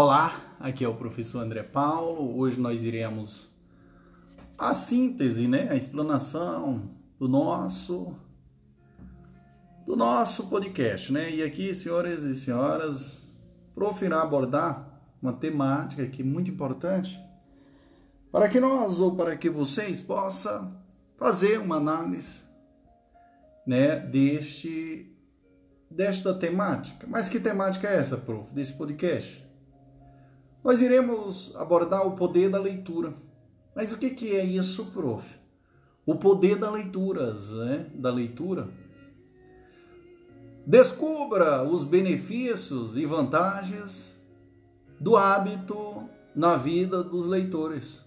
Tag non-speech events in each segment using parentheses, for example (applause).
Olá, aqui é o professor André Paulo. Hoje nós iremos a síntese, né, a explanação do nosso do nosso podcast, né? E aqui, senhores e senhoras, prof irá abordar uma temática aqui muito importante para que nós ou para que vocês possam fazer uma análise, né, deste desta temática. Mas que temática é essa, prof, desse podcast? Nós iremos abordar o poder da leitura. Mas o que, é isso, prof? O poder da leitura, né? da leitura. Descubra os benefícios e vantagens do hábito na vida dos leitores.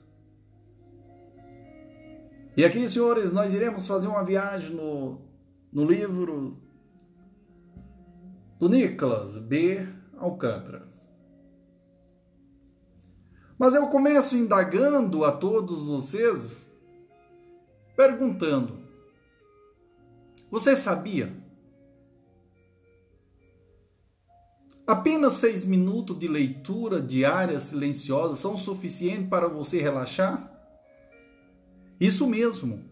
E aqui, senhores, nós iremos fazer uma viagem no, no livro do Nicholas B. Alcântara. Mas eu começo indagando a todos vocês, perguntando: você sabia? Apenas seis minutos de leitura diária silenciosa são suficientes para você relaxar? Isso mesmo.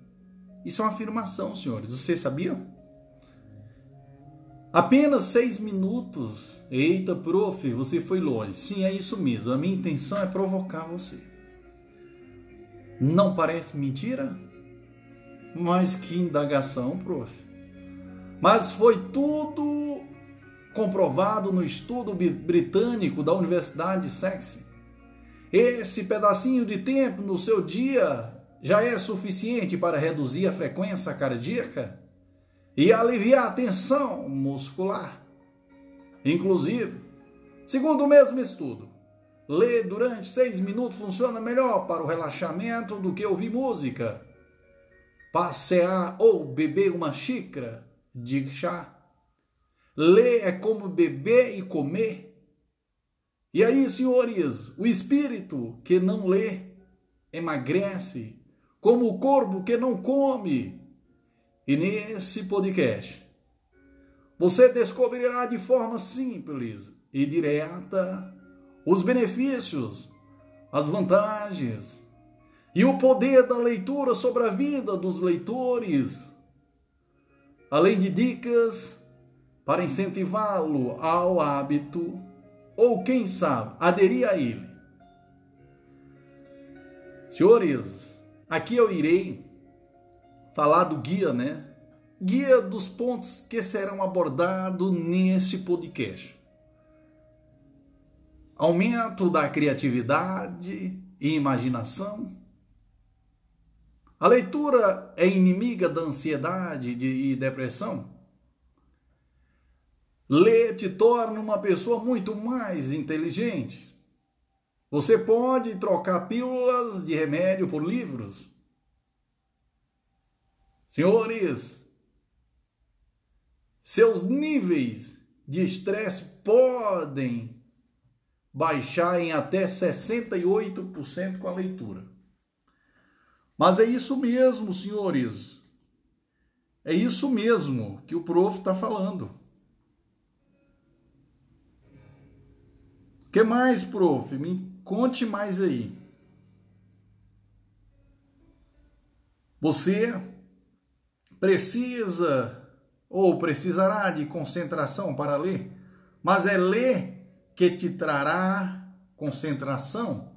Isso é uma afirmação, senhores. Você sabia? Apenas seis minutos. Eita, prof, você foi longe. Sim, é isso mesmo. A minha intenção é provocar você. Não parece mentira? Mas que indagação, prof. Mas foi tudo comprovado no estudo britânico da Universidade de Saxe. Esse pedacinho de tempo no seu dia já é suficiente para reduzir a frequência cardíaca? E aliviar a tensão muscular. Inclusive, segundo o mesmo estudo, ler durante seis minutos funciona melhor para o relaxamento do que ouvir música, passear ou beber uma xícara de chá. Ler é como beber e comer. E aí, senhores, o espírito que não lê emagrece, como o corpo que não come e nesse podcast, você descobrirá de forma simples e direta os benefícios, as vantagens e o poder da leitura sobre a vida dos leitores, além de dicas para incentivá-lo ao hábito ou, quem sabe, aderir a ele. Senhores, aqui eu irei falar do guia, né? Guia dos pontos que serão abordados nesse podcast. Aumento da criatividade e imaginação. A leitura é inimiga da ansiedade e depressão. Ler te torna uma pessoa muito mais inteligente. Você pode trocar pílulas de remédio por livros. Senhores, seus níveis de estresse podem baixar em até 68% com a leitura. Mas é isso mesmo, senhores. É isso mesmo que o prof está falando. O que mais, prof? Me conte mais aí. Você precisa ou precisará de concentração para ler, mas é ler que te trará concentração,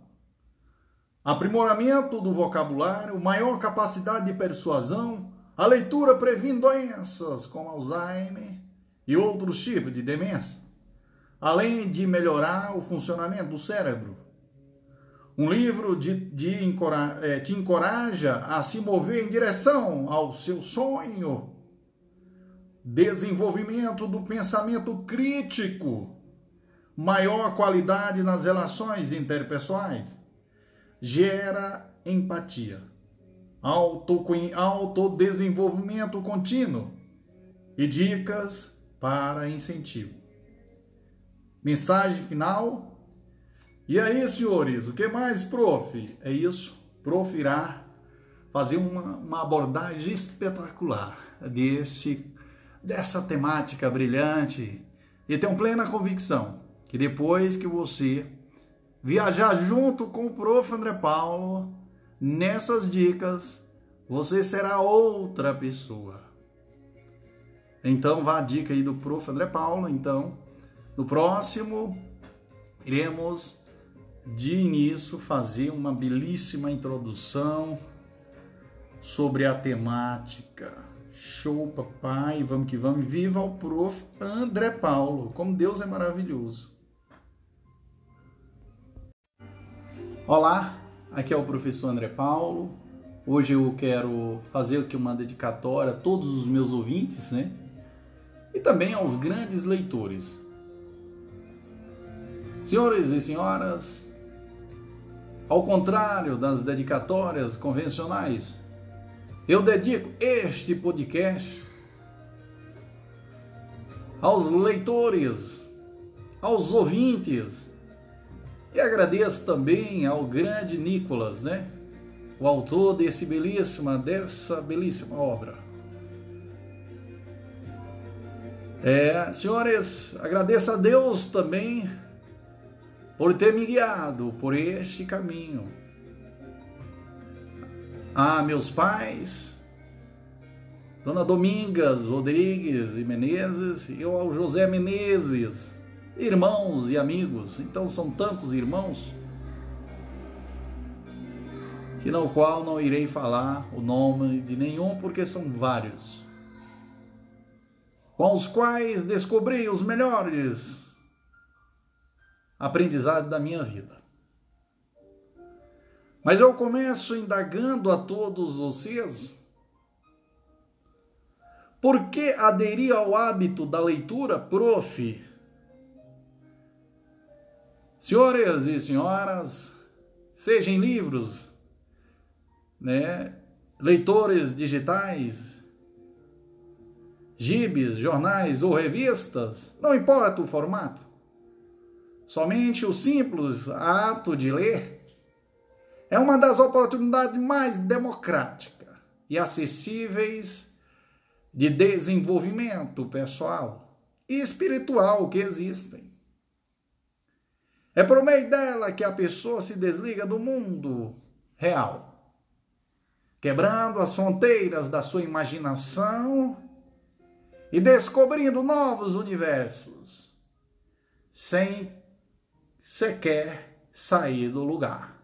aprimoramento do vocabulário, maior capacidade de persuasão, a leitura previne doenças como Alzheimer e outros tipos de demência, além de melhorar o funcionamento do cérebro. Um livro de, de é, te encoraja a se mover em direção ao seu sonho. Desenvolvimento do pensamento crítico. Maior qualidade nas relações interpessoais. Gera empatia. Auto, autodesenvolvimento contínuo. E dicas para incentivo. Mensagem final e aí, senhores, o que mais, prof? É isso. Prof irá fazer uma, uma abordagem espetacular desse, dessa temática brilhante e tenho plena convicção que depois que você viajar junto com o prof. André Paulo nessas dicas, você será outra pessoa. Então, vá a dica aí do prof. André Paulo. Então, no próximo, iremos de início fazer uma belíssima introdução sobre a temática. Show, papai, vamos que vamos. Viva o prof. André Paulo. Como Deus é maravilhoso. Olá, aqui é o professor André Paulo. Hoje eu quero fazer aqui uma dedicatória a todos os meus ouvintes, né? E também aos grandes leitores. Senhores e senhoras, ao contrário das dedicatórias convencionais, eu dedico este podcast aos leitores, aos ouvintes, e agradeço também ao grande Nicolas, né? O autor desse belíssima, dessa belíssima obra. É, senhores, agradeço a Deus também por ter me guiado por este caminho. A meus pais, Dona Domingas Rodrigues e Menezes, e ao José Menezes, irmãos e amigos. Então são tantos irmãos que no qual não irei falar o nome de nenhum porque são vários. Com os quais descobri os melhores aprendizado da minha vida. Mas eu começo indagando a todos vocês por que aderir ao hábito da leitura, prof? Senhores e senhoras, sejam livros, né, leitores digitais, gibes, jornais ou revistas, não importa o formato. Somente o simples ato de ler é uma das oportunidades mais democráticas e acessíveis de desenvolvimento pessoal e espiritual que existem. É por meio dela que a pessoa se desliga do mundo real, quebrando as fronteiras da sua imaginação e descobrindo novos universos, sem sequer sair do lugar.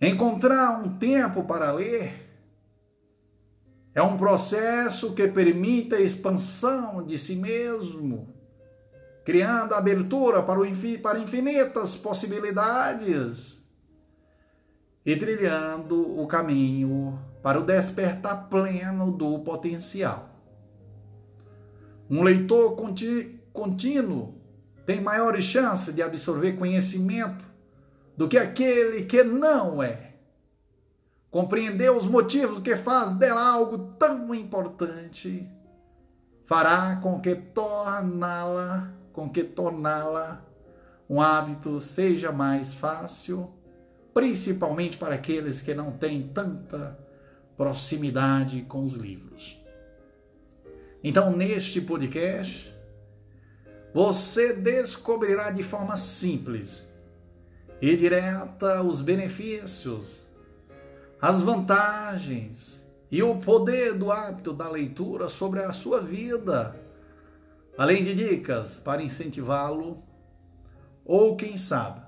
Encontrar um tempo para ler é um processo que permite a expansão de si mesmo, criando abertura para, o, para infinitas possibilidades e trilhando o caminho para o despertar pleno do potencial. Um leitor contínuo tem maiores chances de absorver conhecimento do que aquele que não é. Compreender os motivos que faz dela algo tão importante fará com que torná-la, com que torná-la um hábito seja mais fácil, principalmente para aqueles que não têm tanta proximidade com os livros. Então, neste podcast, você descobrirá de forma simples e direta os benefícios, as vantagens e o poder do hábito da leitura sobre a sua vida, além de dicas para incentivá-lo ou, quem sabe,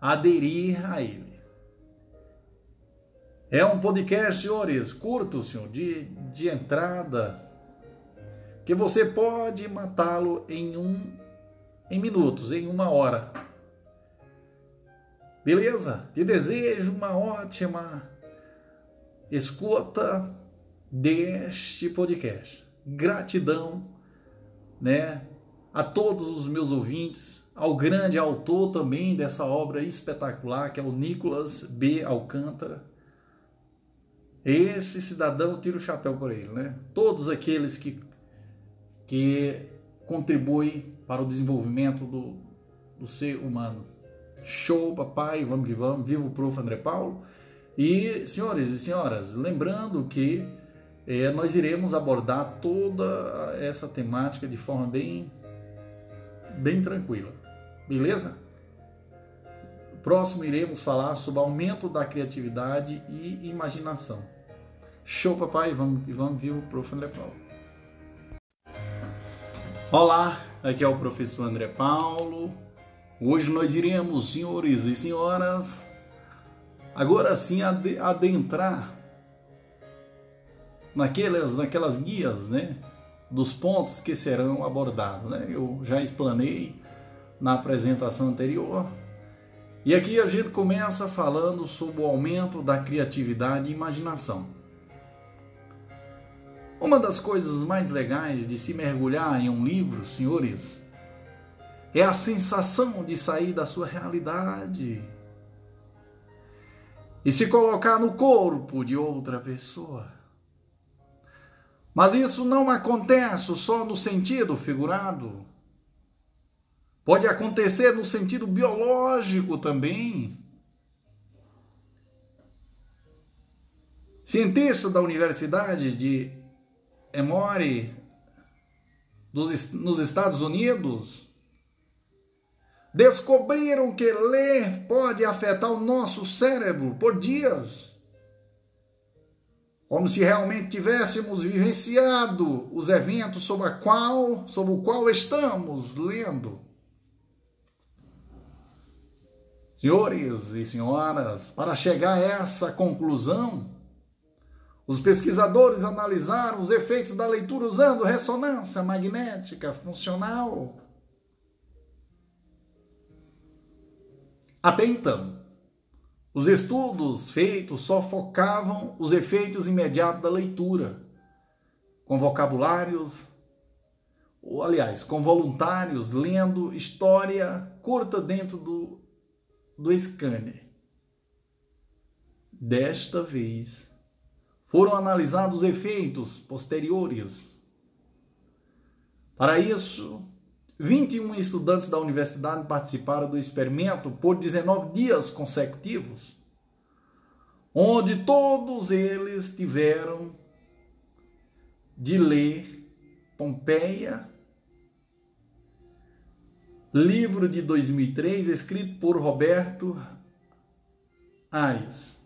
aderir a ele. É um podcast, senhores, curto, senhor, de, de entrada, que você pode matá-lo em um em minutos, em uma hora. Beleza? Te desejo uma ótima escuta deste podcast. Gratidão, né, a todos os meus ouvintes, ao grande autor também dessa obra espetacular, que é o Nicolas B. Alcântara. Esse cidadão tira o chapéu por ele, né? Todos aqueles que que contribui para o desenvolvimento do, do ser humano. Show, papai, vamos que vamos, viva o prof. André Paulo. E, senhores e senhoras, lembrando que é, nós iremos abordar toda essa temática de forma bem, bem tranquila, beleza? próximo iremos falar sobre aumento da criatividade e imaginação. Show, papai! Vamos, vamos ver o prof. André Paulo. Olá, aqui é o professor André Paulo. Hoje nós iremos, senhores e senhoras, agora sim adentrar naquelas, naquelas guias, né? Dos pontos que serão abordados, né? Eu já explanei na apresentação anterior. E aqui a gente começa falando sobre o aumento da criatividade e imaginação. Uma das coisas mais legais de se mergulhar em um livro, senhores, é a sensação de sair da sua realidade e se colocar no corpo de outra pessoa. Mas isso não acontece só no sentido figurado. Pode acontecer no sentido biológico também. Cientistas da Universidade de Emory, dos, nos Estados Unidos, descobriram que ler pode afetar o nosso cérebro por dias. Como se realmente tivéssemos vivenciado os eventos sobre, a qual, sobre o qual estamos lendo. Senhores e senhoras, para chegar a essa conclusão, os pesquisadores analisaram os efeitos da leitura usando ressonância magnética funcional. Até então, os estudos feitos só focavam os efeitos imediatos da leitura, com vocabulários, ou aliás, com voluntários lendo história curta dentro do, do scanner. Desta vez, foram analisados os efeitos posteriores. Para isso, 21 estudantes da universidade participaram do experimento por 19 dias consecutivos, onde todos eles tiveram de ler Pompeia, livro de 2003, escrito por Roberto Ares.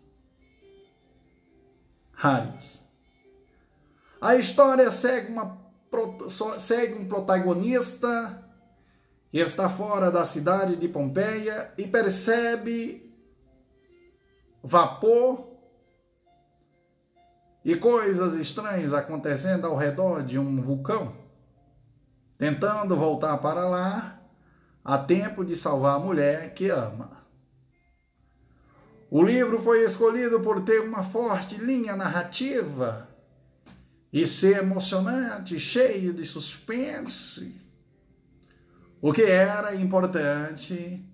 A história segue, uma, segue um protagonista que está fora da cidade de Pompeia e percebe vapor e coisas estranhas acontecendo ao redor de um vulcão, tentando voltar para lá a tempo de salvar a mulher que ama. O livro foi escolhido por ter uma forte linha narrativa e ser emocionante, cheio de suspense o que era importante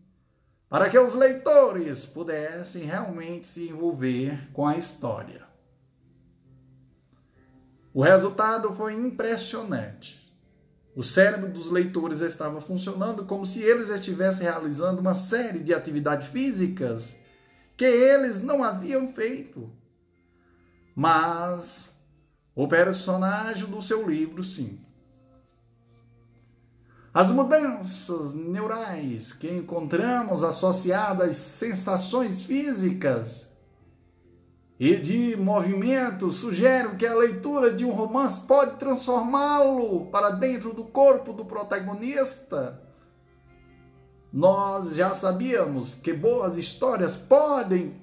para que os leitores pudessem realmente se envolver com a história. O resultado foi impressionante. O cérebro dos leitores estava funcionando como se eles estivessem realizando uma série de atividades físicas que eles não haviam feito. Mas o personagem do seu livro, sim. As mudanças neurais que encontramos associadas às sensações físicas e de movimento sugerem que a leitura de um romance pode transformá-lo para dentro do corpo do protagonista. Nós já sabíamos que boas histórias podem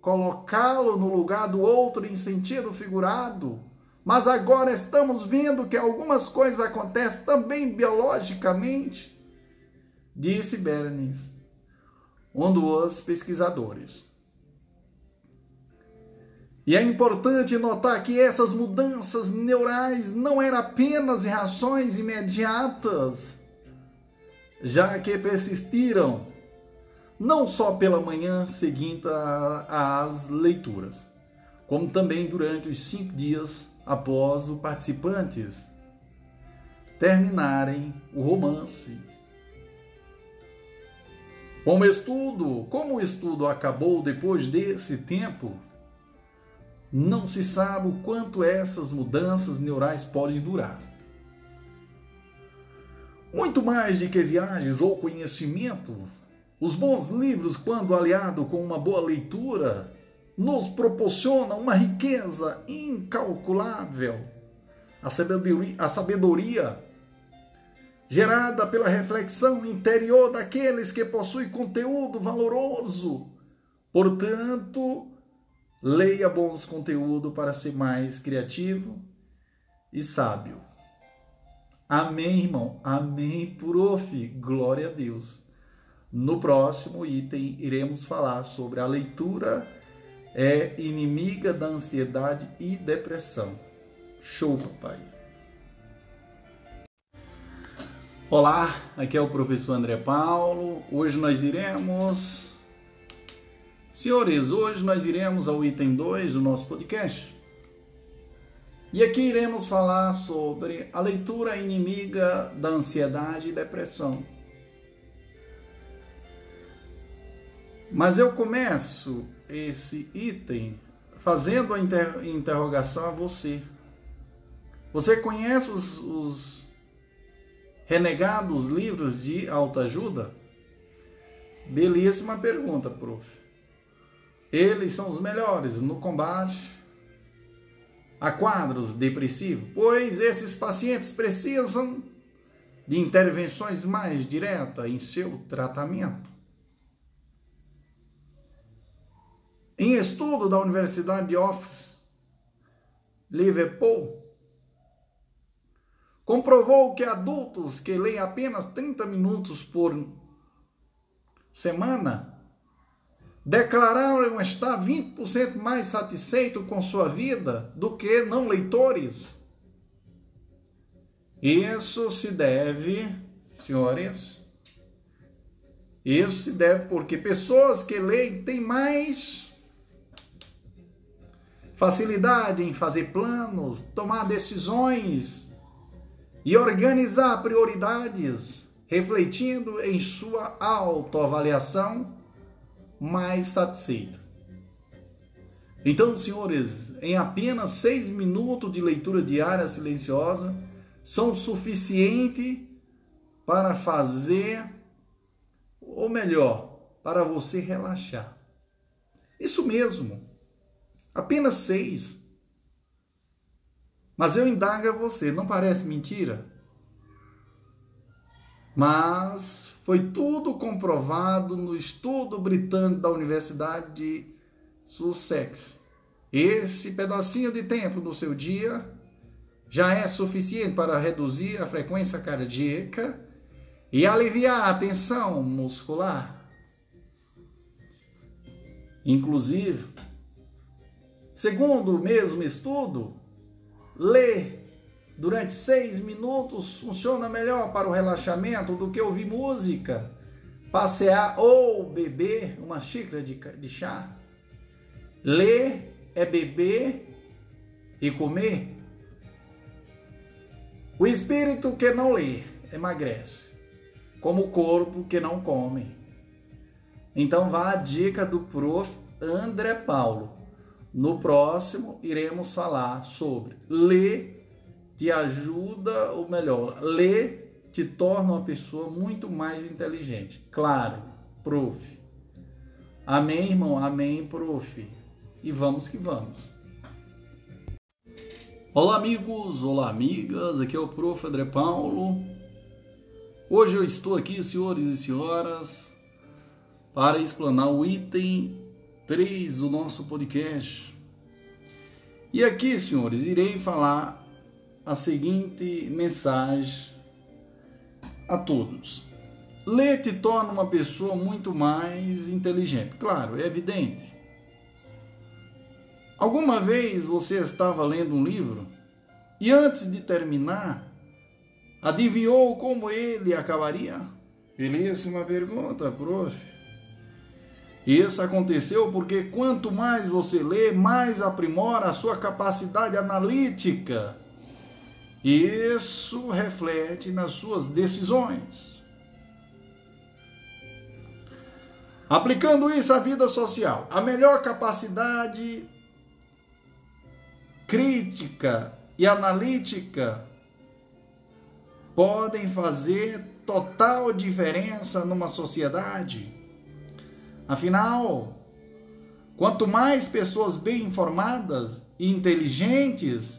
colocá-lo no lugar do outro em sentido figurado. Mas agora estamos vendo que algumas coisas acontecem também biologicamente, disse Berenice, um dos pesquisadores. E é importante notar que essas mudanças neurais não eram apenas reações imediatas, já que persistiram não só pela manhã seguinte às leituras, como também durante os cinco dias após os participantes terminarem o romance. Como estudo, como o estudo acabou depois desse tempo, não se sabe o quanto essas mudanças neurais podem durar. Muito mais do que viagens ou conhecimento, Os bons livros, quando aliado com uma boa leitura, nos proporcionam uma riqueza incalculável. A sabedoria, a sabedoria gerada pela reflexão interior daqueles que possuem conteúdo valoroso. Portanto, leia bons conteúdos para ser mais criativo e sábio. Amém, irmão? Amém, prof. Glória a Deus. No próximo item, iremos falar sobre a leitura é inimiga da ansiedade e depressão. Show, papai. Olá, aqui é o professor André Paulo. Hoje nós iremos. Senhores, hoje nós iremos ao item 2 do nosso podcast. E aqui iremos falar sobre a leitura inimiga da ansiedade e depressão. Mas eu começo esse item fazendo a inter interrogação a você. Você conhece os, os renegados livros de autoajuda? Belíssima pergunta, prof. Eles são os melhores no combate a quadros depressivos, pois esses pacientes precisam de intervenções mais diretas em seu tratamento. Em estudo da Universidade de Oxford, Liverpool, comprovou que adultos que leem apenas 30 minutos por semana declararam estar 20% mais satisfeito com sua vida do que não leitores. Isso se deve, senhores, isso se deve porque pessoas que leem têm mais facilidade em fazer planos, tomar decisões e organizar prioridades, refletindo em sua autoavaliação mais satisfeito. Então, senhores, em apenas seis minutos de leitura diária silenciosa são suficientes para fazer, ou melhor, para você relaxar. Isso mesmo, apenas seis. Mas eu indago a você, não parece mentira? Mas foi tudo comprovado no estudo britânico da Universidade de Sussex. Esse pedacinho de tempo no seu dia já é suficiente para reduzir a frequência cardíaca e aliviar a tensão muscular. Inclusive, segundo o mesmo estudo, ler durante seis minutos funciona melhor para o relaxamento do que ouvir música, passear ou beber uma xícara de, de chá. Ler é beber e comer. O espírito que não lê emagrece, como o corpo que não come. Então vá a dica do prof. André Paulo. No próximo iremos falar sobre ler te ajuda, ou melhor, ler te torna uma pessoa muito mais inteligente. Claro, prof. Amém, irmão? Amém, prof. E vamos que vamos. Olá, amigos, olá, amigas. Aqui é o prof. André Paulo. Hoje eu estou aqui, senhores e senhoras, para explanar o item 3 do nosso podcast. E aqui, senhores, irei falar a seguinte mensagem a todos. Ler te torna uma pessoa muito mais inteligente. Claro, é evidente. Alguma vez você estava lendo um livro e antes de terminar, adivinhou como ele acabaria? Belíssima pergunta, prof. Isso aconteceu porque quanto mais você lê, mais aprimora a sua capacidade analítica isso reflete nas suas decisões. Aplicando isso à vida social, a melhor capacidade crítica e analítica podem fazer total diferença numa sociedade. Afinal, quanto mais pessoas bem informadas e inteligentes,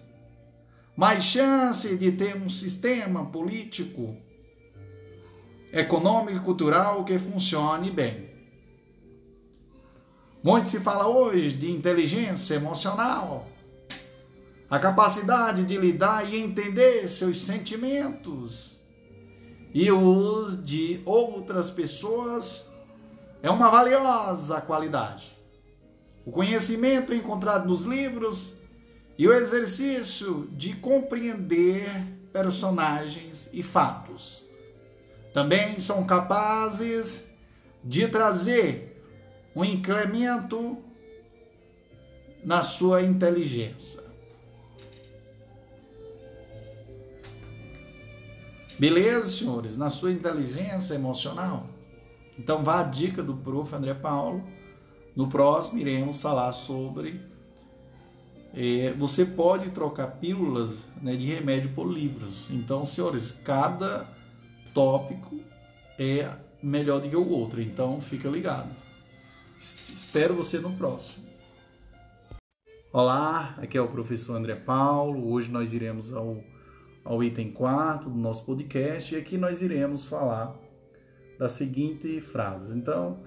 mais chance de ter um sistema político, econômico e cultural que funcione bem. Muito se fala hoje de inteligência emocional, a capacidade de lidar e entender seus sentimentos e os de outras pessoas é uma valiosa qualidade. O conhecimento encontrado nos livros e o exercício de compreender personagens e fatos também são capazes de trazer um incremento na sua inteligência. Beleza, senhores? Na sua inteligência emocional. Então, vá a dica do prof. André Paulo. No próximo, iremos falar sobre. É, você pode trocar pílulas né, de remédio por livros. Então, senhores, cada tópico é melhor do que o outro. Então, fica ligado. Espero você no próximo. Olá, aqui é o professor André Paulo. Hoje nós iremos ao ao item 4 do nosso podcast e aqui nós iremos falar da seguinte frase. Então,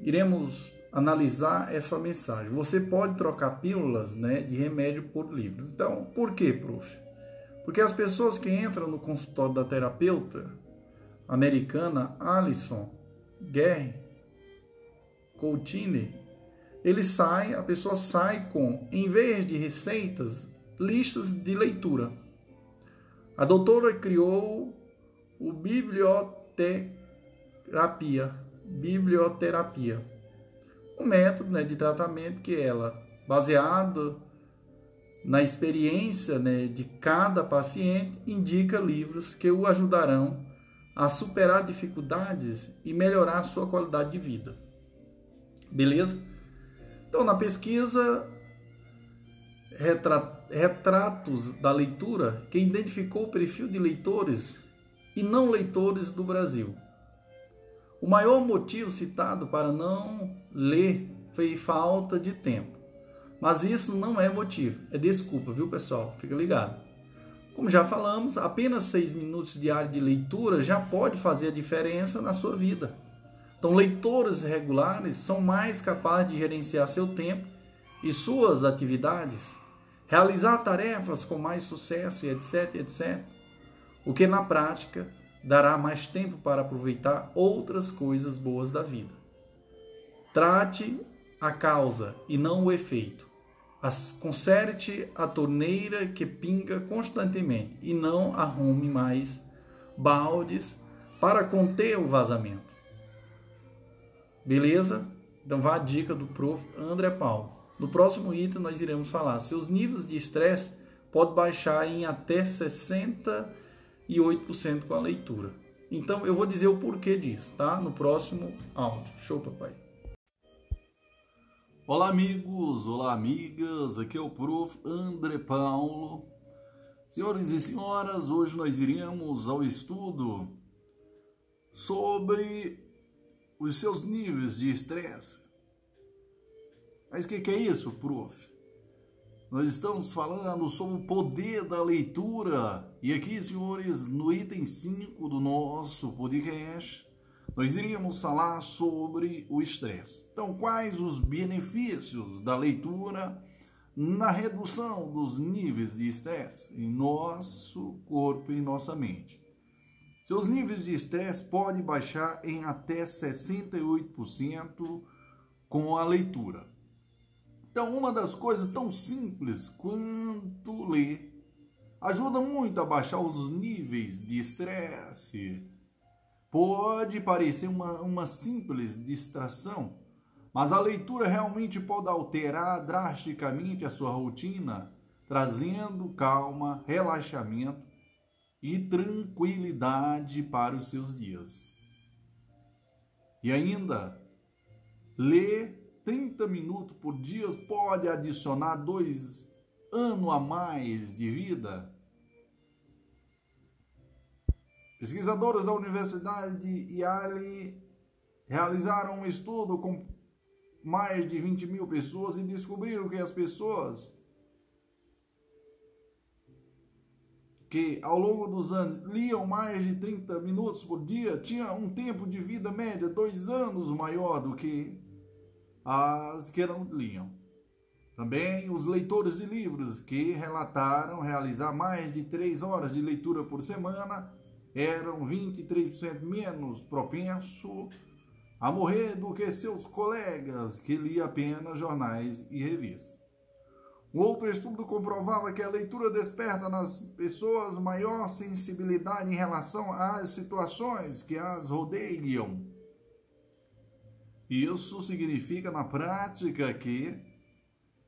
iremos analisar essa mensagem. Você pode trocar pílulas né, de remédio por livros. Então, por que, prof? Porque as pessoas que entram no consultório da terapeuta americana Alison Guerre Coutinho, ele sai, a pessoa sai com, em vez de receitas, listas de leitura. A doutora criou o biblioterapia, biblioterapia, um método né, de tratamento que ela, baseado na experiência né, de cada paciente, indica livros que o ajudarão a superar dificuldades e melhorar sua qualidade de vida. Beleza? Então, na pesquisa, retratos da leitura que identificou o perfil de leitores e não leitores do Brasil. O maior motivo citado para não ler foi falta de tempo. Mas isso não é motivo, é desculpa, viu pessoal? Fica ligado. Como já falamos, apenas seis minutos diários de leitura já pode fazer a diferença na sua vida. Então, leitores regulares são mais capazes de gerenciar seu tempo e suas atividades realizar tarefas com mais sucesso e etc, etc. O que na prática dará mais tempo para aproveitar outras coisas boas da vida. Trate a causa e não o efeito. As, conserte a torneira que pinga constantemente e não arrume mais baldes para conter o vazamento. Beleza? Então vá a dica do prof. André Paulo. No próximo item nós iremos falar seus níveis de estresse pode baixar em até 68% com a leitura. Então eu vou dizer o porquê disso, tá? No próximo áudio. Show, papai. Olá, amigos, olá, amigas. Aqui é o prof. André Paulo. Senhores e senhoras, hoje nós iremos ao estudo sobre os seus níveis de estresse mas o que, que é isso, prof? Nós estamos falando sobre o poder da leitura. E aqui, senhores, no item 5 do nosso podcast, nós iríamos falar sobre o estresse. Então, quais os benefícios da leitura na redução dos níveis de estresse em nosso corpo e nossa mente? Seus níveis de estresse podem baixar em até 68% com a leitura. Então, uma das coisas tão simples quanto ler ajuda muito a baixar os níveis de estresse. Pode parecer uma, uma simples distração, mas a leitura realmente pode alterar drasticamente a sua rotina, trazendo calma, relaxamento e tranquilidade para os seus dias. E ainda, ler 30 minutos por dia pode adicionar dois anos a mais de vida? Pesquisadores da Universidade Yale realizaram um estudo com mais de 20 mil pessoas e descobriram que as pessoas que ao longo dos anos liam mais de 30 minutos por dia tinham um tempo de vida média dois anos maior do que as que não liam. Também os leitores de livros que relataram realizar mais de três horas de leitura por semana eram 23% menos propenso a morrer do que seus colegas que liam apenas jornais e revistas. Um outro estudo comprovava que a leitura desperta nas pessoas maior sensibilidade em relação às situações que as rodeiam. Isso significa, na prática, que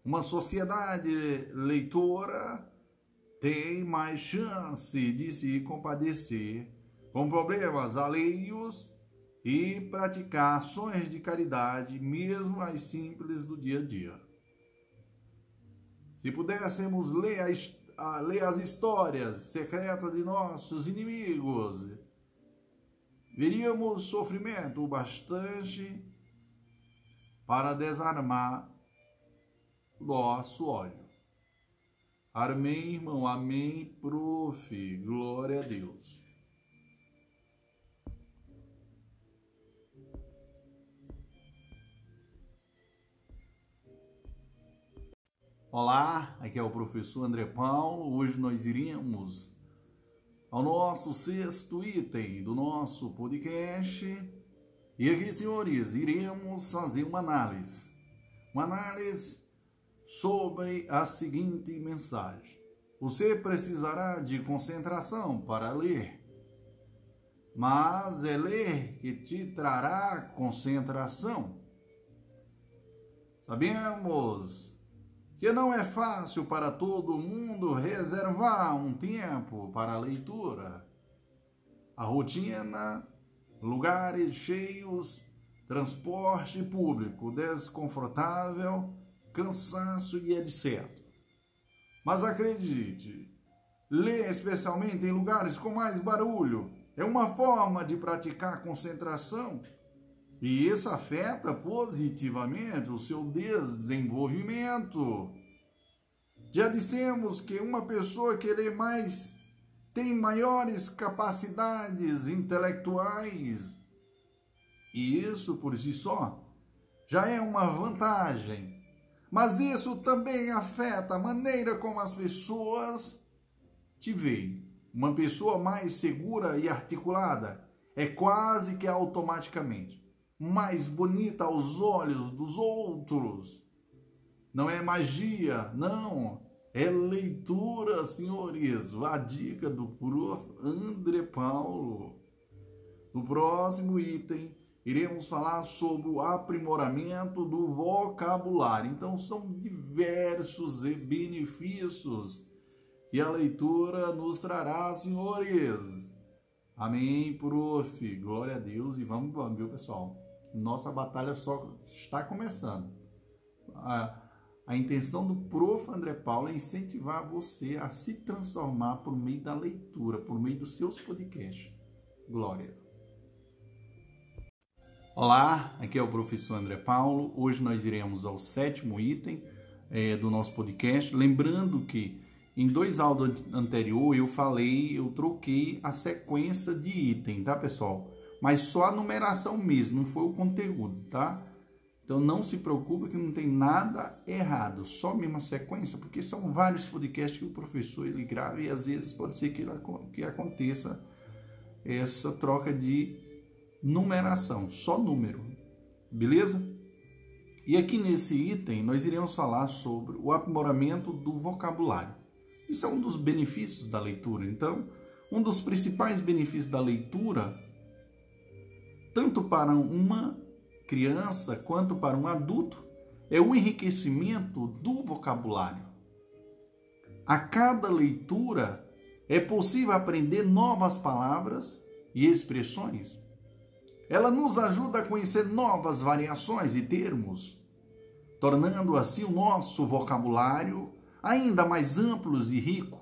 uma sociedade leitora tem mais chance de se compadecer com problemas alheios e praticar ações de caridade, mesmo as simples do dia a dia. Se pudéssemos ler, a, a, ler as histórias secretas de nossos inimigos, veríamos sofrimento bastante para desarmar nosso ódio. Amém, irmão. Amém, prof. Glória a Deus. Olá, aqui é o professor André Paulo. Hoje nós iremos ao nosso sexto item do nosso podcast. E aqui, senhores, iremos fazer uma análise. Uma análise sobre a seguinte mensagem: Você precisará de concentração para ler, mas é ler que te trará concentração. Sabemos que não é fácil para todo mundo reservar um tempo para a leitura. A rotina, lugares cheios, transporte público desconfortável, cansaço e etc. Mas acredite, ler especialmente em lugares com mais barulho é uma forma de praticar concentração e isso afeta positivamente o seu desenvolvimento. Já dissemos que uma pessoa que lê mais tem maiores capacidades intelectuais. E isso por si só já é uma vantagem. Mas isso também afeta a maneira como as pessoas te veem. Uma pessoa mais segura e articulada é quase que automaticamente mais bonita aos olhos dos outros. Não é magia, não. É leitura, senhores. A dica do prof. André Paulo. No próximo item, iremos falar sobre o aprimoramento do vocabulário. Então, são diversos benefícios que a leitura nos trará, senhores. Amém, prof. Glória a Deus e vamos, vamos, viu, pessoal? nossa batalha só está começando. A, a intenção do prof. André Paulo é incentivar você a se transformar por meio da leitura, por meio dos seus podcasts. Glória. Olá, aqui é o professor André Paulo. Hoje nós iremos ao sétimo item é, do nosso podcast. Lembrando que em dois áudios anteriores eu falei, eu troquei a sequência de item, tá pessoal? mas só a numeração mesmo, não foi o conteúdo, tá? Então não se preocupe que não tem nada errado, só a sequência, porque são vários podcasts que o professor ele grava e às vezes pode ser que, que aconteça essa troca de numeração, só número, beleza? E aqui nesse item nós iremos falar sobre o aprimoramento do vocabulário. Isso é um dos benefícios da leitura. Então, um dos principais benefícios da leitura tanto para uma criança quanto para um adulto, é o enriquecimento do vocabulário. A cada leitura é possível aprender novas palavras e expressões. Ela nos ajuda a conhecer novas variações e termos, tornando assim o nosso vocabulário ainda mais amplo e rico.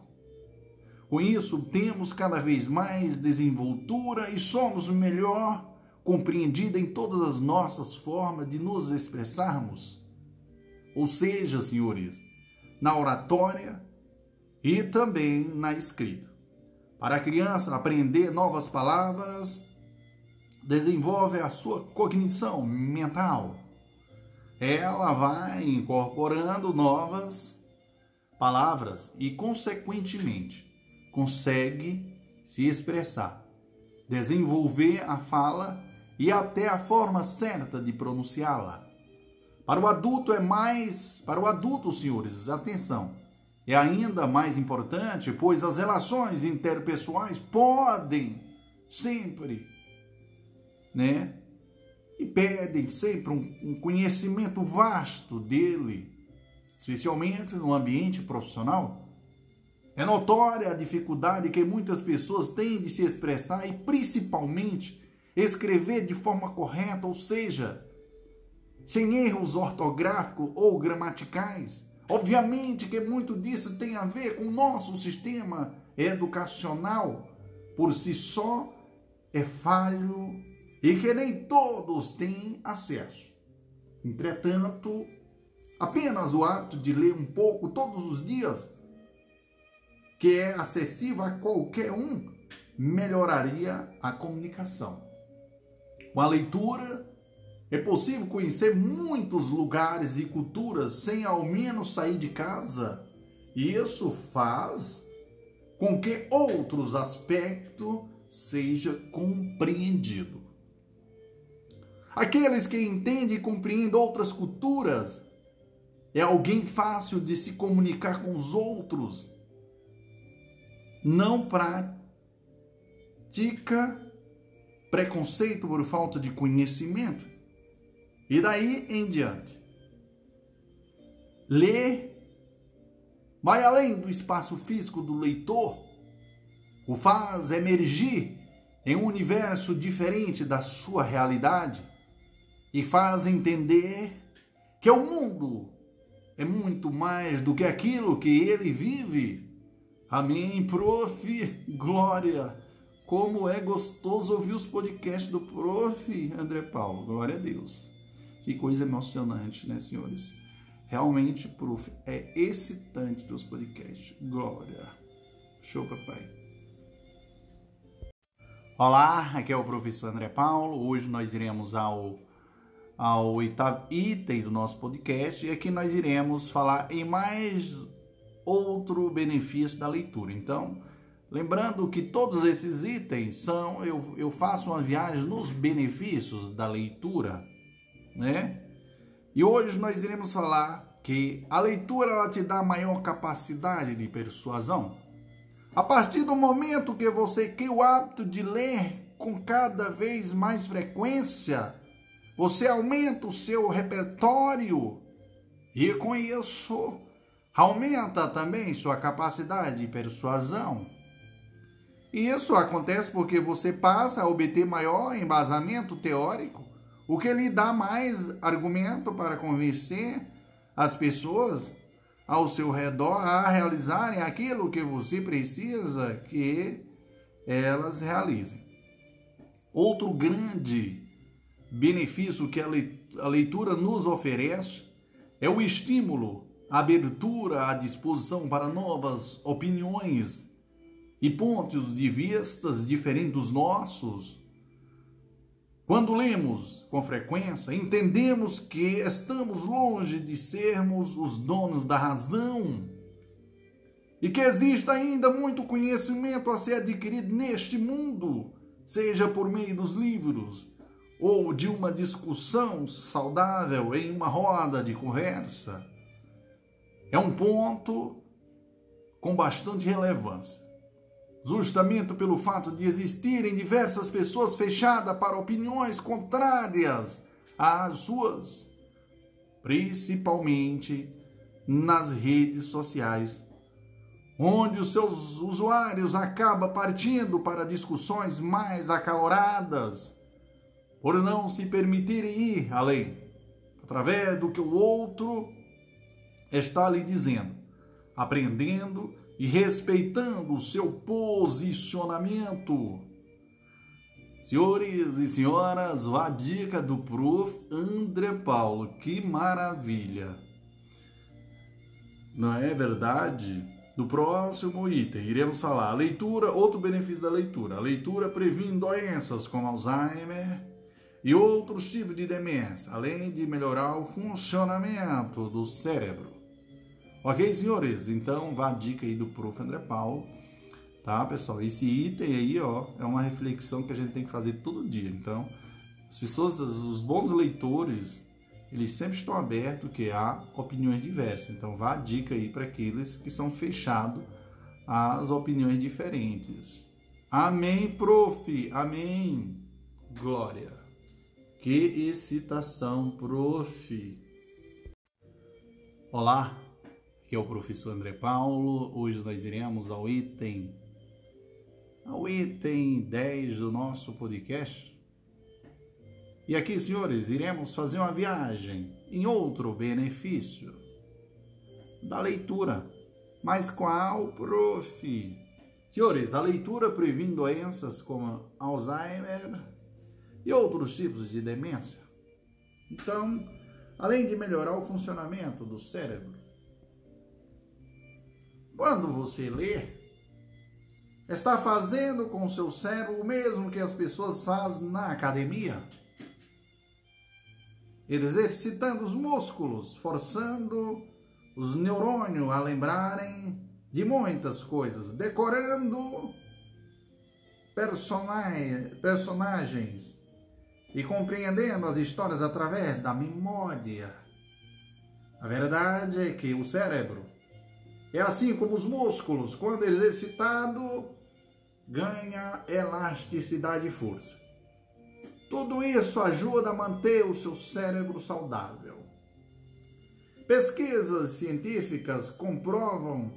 Com isso, temos cada vez mais desenvoltura e somos melhor compreendida em todas as nossas formas de nos expressarmos. Ou seja, senhores, na oratória e também na escrita. Para a criança aprender novas palavras, desenvolve a sua cognição mental. Ela vai incorporando novas palavras e, consequentemente, consegue se expressar, desenvolver a fala e até a forma certa de pronunciá-la. Para o adulto é mais, para o adulto, senhores, atenção, é ainda mais importante, pois as relações interpessoais podem sempre, né? E pedem sempre um, um conhecimento vasto dele, especialmente no ambiente profissional. É notória a dificuldade que muitas pessoas têm de se expressar e principalmente escrever de forma correta, ou seja, sem erros ortográficos ou gramaticais. Obviamente que muito disso tem a ver com o nosso sistema educacional, por si só é falho e que nem todos têm acesso. Entretanto, apenas o ato de ler um pouco todos os dias, que é acessível a qualquer um, melhoraria a comunicação. Com a leitura, é possível conhecer muitos lugares e culturas sem ao menos sair de casa. E isso faz com que outros aspectos seja compreendido. Aqueles que entendem e compreendem outras culturas. É alguém fácil de se comunicar com os outros. Não pratica preconceito por falta de conhecimento. E daí em diante. Ler vai além do espaço físico do leitor, o faz emergir em um universo diferente da sua realidade e faz entender que o mundo é muito mais do que aquilo que ele vive. Amém, prof. Glória. Como é gostoso ouvir os podcasts do prof. André Paulo. Glória a Deus. Que coisa emocionante, né, senhores? Realmente, prof, é excitante dos podcasts. Glória. Show, papai. Olá, aqui é o professor André Paulo. Hoje nós iremos ao, ao oitavo item do nosso podcast e aqui nós iremos falar em mais outro benefício da leitura. Então, lembrando que todos esses itens são, eu, eu faço uma viagem nos benefícios da leitura né? E hoje nós iremos falar que a leitura ela te dá maior capacidade de persuasão. A partir do momento que você cria o hábito de ler com cada vez mais frequência, você aumenta o seu repertório e com isso aumenta também sua capacidade de persuasão. E isso acontece porque você passa a obter maior embasamento teórico o que lhe dá mais argumento para convencer as pessoas ao seu redor a realizarem aquilo que você precisa que elas realizem. Outro grande benefício que a leitura nos oferece é o estímulo, a abertura, a disposição para novas opiniões e pontos de vistas diferentes dos nossos. Quando lemos com frequência, entendemos que estamos longe de sermos os donos da razão e que existe ainda muito conhecimento a ser adquirido neste mundo, seja por meio dos livros ou de uma discussão saudável em uma roda de conversa. É um ponto com bastante relevância justamente pelo fato de existirem diversas pessoas fechadas para opiniões contrárias às suas, principalmente nas redes sociais, onde os seus usuários acabam partindo para discussões mais acaloradas, por não se permitirem ir além, através do que o outro está lhe dizendo, aprendendo e respeitando o seu posicionamento. Senhores e senhoras, a dica do prof. André Paulo, que maravilha! Não é verdade? No próximo item, iremos falar a leitura, outro benefício da leitura. A leitura previne doenças como Alzheimer e outros tipos de demência, além de melhorar o funcionamento do cérebro. Ok, senhores? Então, vá a dica aí do prof. André Paulo Tá, pessoal? Esse item aí, ó, é uma reflexão que a gente tem que fazer todo dia. Então, as pessoas, os bons leitores, eles sempre estão abertos que há opiniões diversas. Então, vá a dica aí para aqueles que são fechados às opiniões diferentes. Amém, prof. Amém. Glória. Que excitação, prof. Olá, aqui é o professor André Paulo. Hoje nós iremos ao item ao item 10 do nosso podcast. E aqui, senhores, iremos fazer uma viagem em outro benefício da leitura. Mas qual, prof? Senhores, a leitura previne doenças como Alzheimer e outros tipos de demência. Então, além de melhorar o funcionamento do cérebro, quando você lê, está fazendo com o seu cérebro o mesmo que as pessoas fazem na academia. Exercitando os músculos, forçando os neurônios a lembrarem de muitas coisas, decorando personagens e compreendendo as histórias através da memória. A verdade é que o cérebro é assim como os músculos, quando exercitado, ganha elasticidade e força. Tudo isso ajuda a manter o seu cérebro saudável. Pesquisas científicas comprovam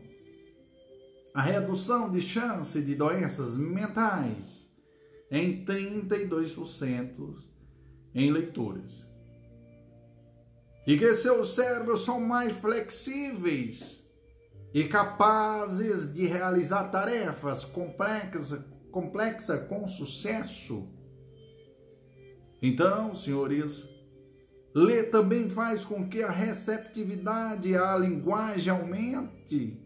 a redução de chance de doenças mentais em 32% em leitores. E que seus cérebros são mais flexíveis e capazes de realizar tarefas complexas, complexa com sucesso. Então, senhores, ler também faz com que a receptividade à linguagem aumente,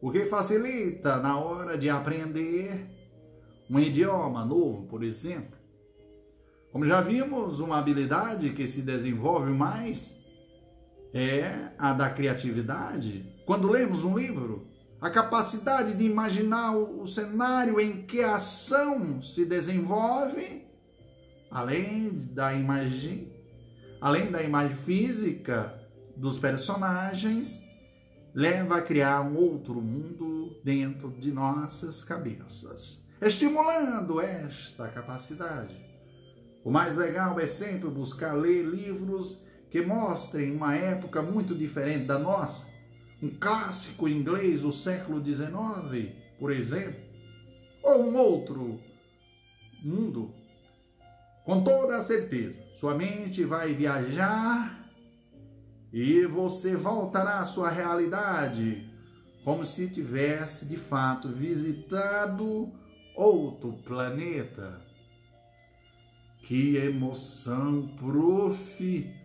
o que facilita na hora de aprender um idioma novo, por exemplo. Como já vimos, uma habilidade que se desenvolve mais é a da criatividade. Quando lemos um livro, a capacidade de imaginar o, cenário em que a ação se desenvolve, além da imagem, além da imagem física dos personagens, leva a criar um outro mundo dentro de nossas cabeças, estimulando esta capacidade. O mais legal é sempre buscar ler livros que mostrem uma época muito diferente da nossa, um clássico inglês do século XIX, por exemplo, ou um outro mundo, com toda a certeza, sua mente vai viajar e você voltará à sua realidade como se tivesse de fato visitado outro planeta. Que emoção, prof!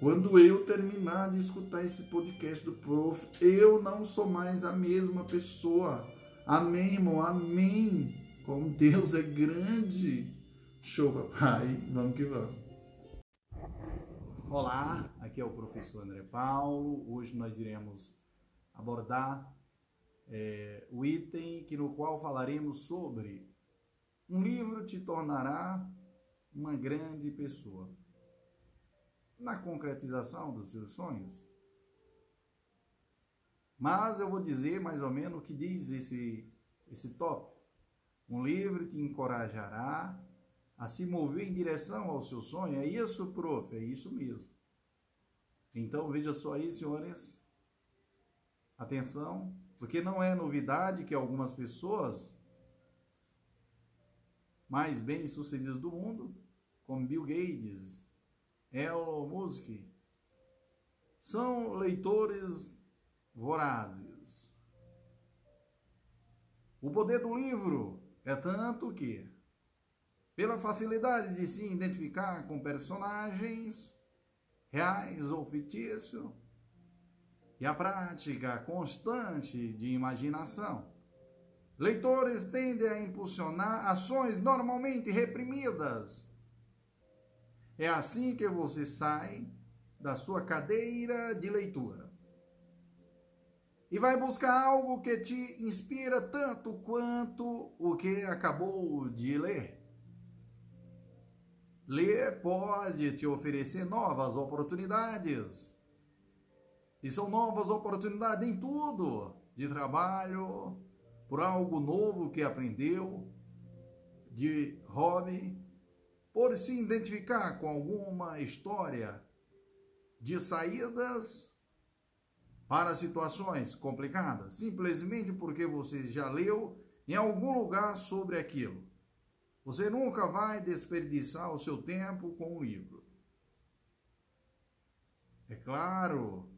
Quando eu terminar de escutar esse podcast do prof, eu não sou mais a mesma pessoa. Amém, irmão? Amém. Como Deus é grande. Show, papai. Vamos que vamos. Olá, aqui é o professor André Paulo. Hoje nós iremos abordar é, o item que no qual falaremos sobre um livro te tornará uma grande pessoa na concretização dos seus sonhos. Mas eu vou dizer mais ou menos o que diz esse, esse tópico. Um livro te encorajará a se mover em direção ao seu sonho. É isso, prof? É isso mesmo. Então veja só aí, senhores. Atenção, porque não é novidade que algumas pessoas mais bem-sucedidas do mundo, como Bill Gates, Elon Musk, são leitores vorazes. O poder do livro é tanto que pela facilidade de se identificar com personagens reais ou fictícios e a prática constante de imaginação. Leitores tendem a impulsionar ações normalmente reprimidas. É assim que você sai da sua cadeira de leitura e vai buscar algo que te inspira tanto quanto o que acabou de ler. Ler pode te oferecer novas oportunidades. E são novas oportunidades em tudo, de trabalho, por algo novo que aprendeu, de hobby, por se identificar com alguma história de saídas para situações complicadas, simplesmente porque você já leu em algum lugar sobre aquilo. Você nunca vai desperdiçar o seu tempo com o livro. É claro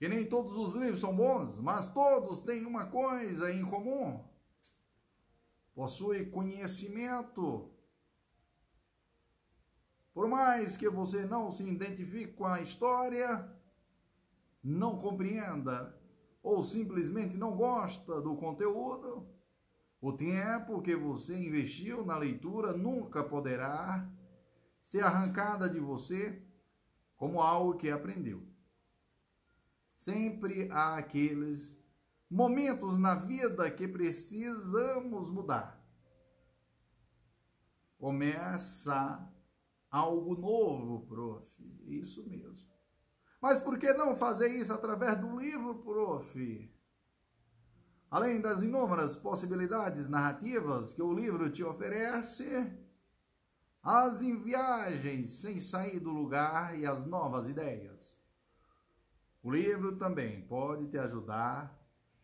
que nem todos os livros são bons, mas todos têm uma coisa em comum. Possui conhecimento. Por mais que você não se identifique com a história, não compreenda ou simplesmente não gosta do conteúdo, o tempo que você investiu na leitura nunca poderá ser arrancada de você como algo que aprendeu. Sempre há aqueles momentos na vida que precisamos mudar. Começa algo novo, prof. Isso mesmo. Mas por que não fazer isso através do livro, prof? Além das inúmeras possibilidades narrativas que o livro te oferece, as viagens sem sair do lugar e as novas ideias. O livro também pode te ajudar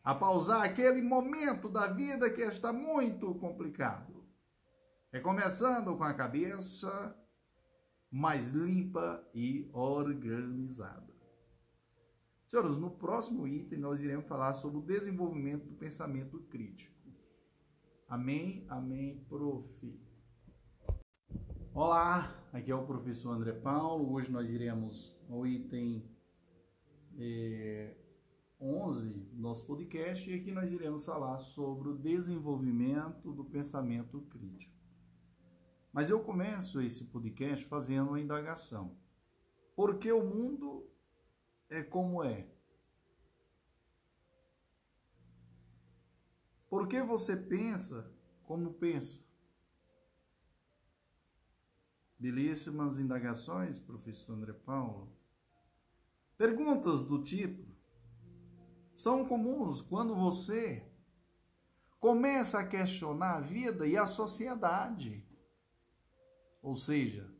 a pausar aquele momento da vida que está muito complicado. É começando com a cabeça mais limpa e organizada. Senhores, no próximo item nós iremos falar sobre o desenvolvimento do pensamento crítico. Amém, amém, prof. Olá, aqui é o professor André Paulo. Hoje nós iremos ao item é, 11 do nosso podcast e aqui nós iremos falar sobre o desenvolvimento do pensamento crítico. Mas eu começo esse podcast fazendo uma indagação. Por que o mundo é como é. Por que você pensa como pensa? Belíssimas indagações, professor André Paulo. Perguntas do tipo são comuns quando você começa a questionar a vida e a sociedade. Ou seja,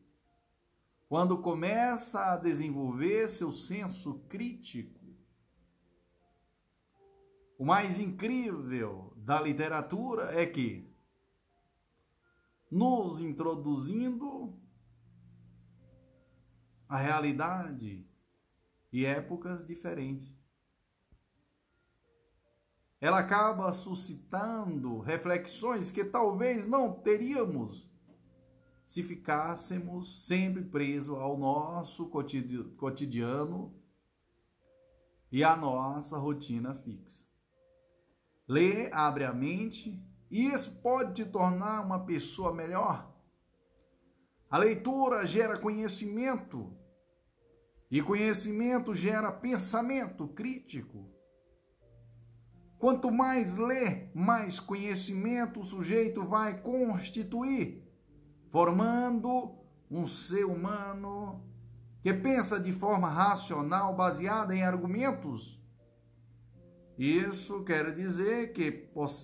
quando começa a desenvolver seu senso crítico. O mais incrível da literatura é que, nos introduzindo a realidade e épocas diferentes, ela acaba suscitando reflexões que talvez não teríamos se ficássemos sempre presos ao nosso cotidiano e à nossa rotina fixa. Ler abre a mente e isso pode te tornar uma pessoa melhor. A leitura gera conhecimento e conhecimento gera pensamento crítico. Quanto mais lê, mais conhecimento o sujeito vai constituir formando um ser humano que pensa de forma racional, baseada em argumentos. Isso quer dizer que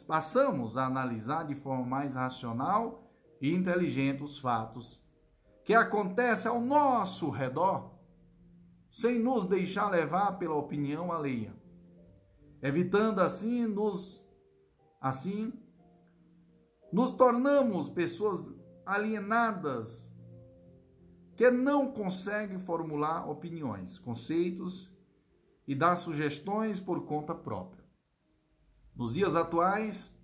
passamos a analisar de forma mais racional e inteligente os fatos que acontecem ao nosso redor, sem nos deixar levar pela opinião alheia, evitando assim nos assim nos tornamos pessoas alienadas, que não conseguem formular opiniões, conceitos e dar sugestões por conta própria. Nos dias atuais,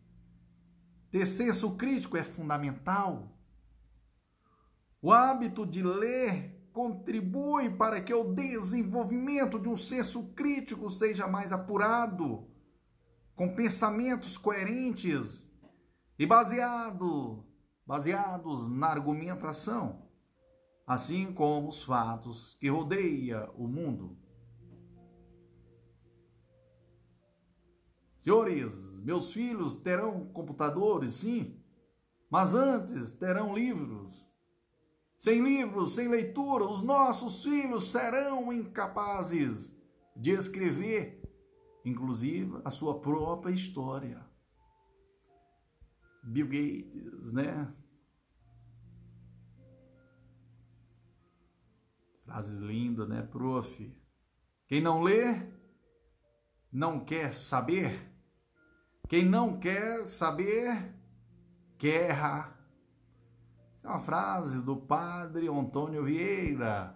ter senso crítico é fundamental. O hábito de ler contribui para que o desenvolvimento de um senso crítico seja mais apurado, com pensamentos coerentes e baseado, baseados na argumentação, assim como os fatos que rodeia o mundo. Senhores, meus filhos terão computadores, sim, mas antes terão livros. Sem livros, sem leitura, os nossos filhos serão incapazes de escrever, inclusive, a sua própria história. Bill Gates, né? Frase linda, né, prof? Quem não lê, não quer saber. Quem não quer saber, quer É uma frase do padre Antônio Vieira.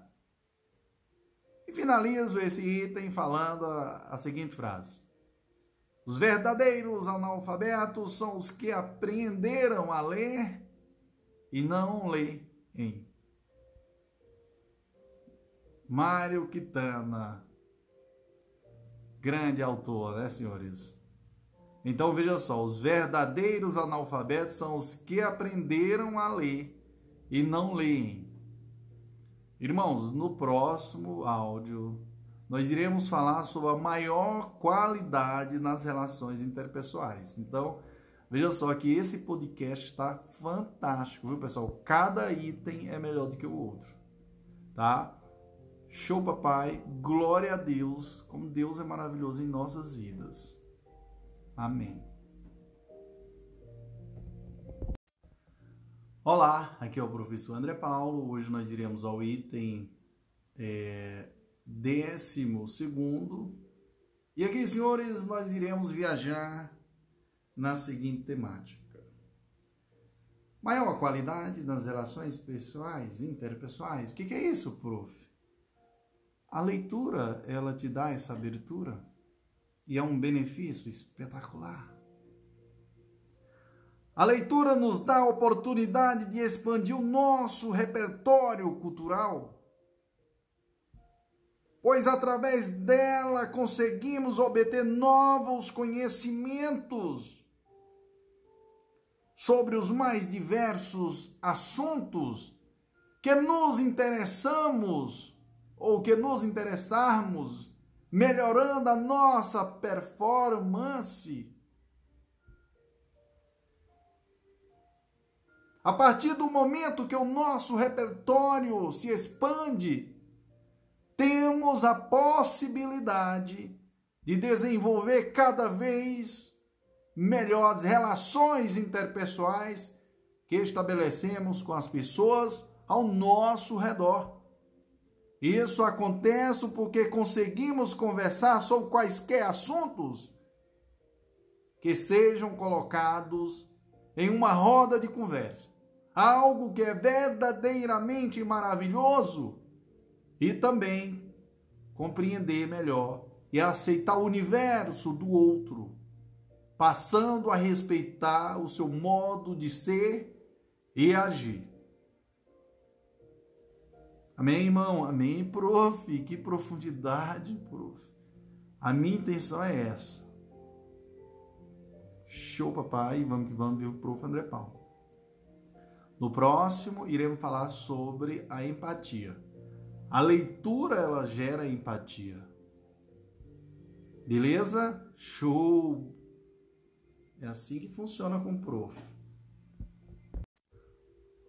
E finalizo esse item falando a, a seguinte frase. Os verdadeiros analfabetos são os que aprenderam a ler e não leem. Mário Quitana, grande autor, né, senhores? Então veja só, os verdadeiros analfabetos são os que aprenderam a ler e não leem. Irmãos, no próximo áudio nós iremos falar sobre a maior qualidade nas relações interpessoais. Então, veja só que esse podcast está fantástico, viu, pessoal? Cada item é melhor do que o outro, tá? Show, papai. Glória a Deus, como Deus é maravilhoso em nossas vidas. Amém. Olá, aqui é o professor André Paulo. Hoje nós iremos ao item é, décimo segundo. E aqui, senhores, nós iremos viajar na seguinte temática. Maior qualidade nas relações pessoais, interpessoais. O que, que é isso, prof? A leitura, ela te dá essa abertura e é um benefício espetacular. A leitura nos dá a oportunidade de expandir o nosso repertório cultural, pois através dela conseguimos obter novos conhecimentos sobre os mais diversos assuntos que nos interessamos ou que nos interessarmos, melhorando a nossa performance A partir do momento que o nosso repertório se expande, temos a possibilidade de desenvolver cada vez melhores relações interpessoais que estabelecemos com as pessoas ao nosso redor. Isso acontece porque conseguimos conversar sobre quaisquer assuntos que sejam colocados em uma roda de conversa algo que é verdadeiramente maravilhoso e também compreender melhor e aceitar o universo do outro, passando a respeitar o seu modo de ser e agir. Amém, irmão? Amém, prof. Que profundidade, prof. A minha intenção é essa. Show, papai. Vamos que vamos o prof. André Paulo. No próximo, iremos falar sobre a empatia. A leitura ela gera empatia. Beleza? Show! É assim que funciona com o prof.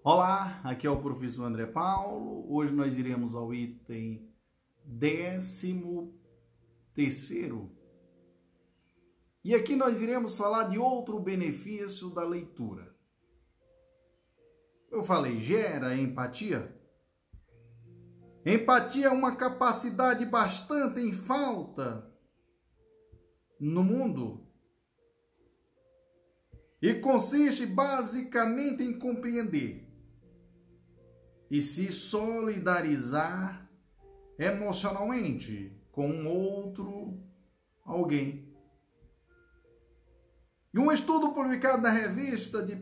Olá, aqui é o professor André Paulo. Hoje nós iremos ao item décimo terceiro. E aqui nós iremos falar de outro benefício da leitura eu falei, gera empatia. Empatia é uma capacidade bastante em falta no mundo e consiste basicamente em compreender e se solidarizar emocionalmente com um outro alguém. E um estudo publicado na revista de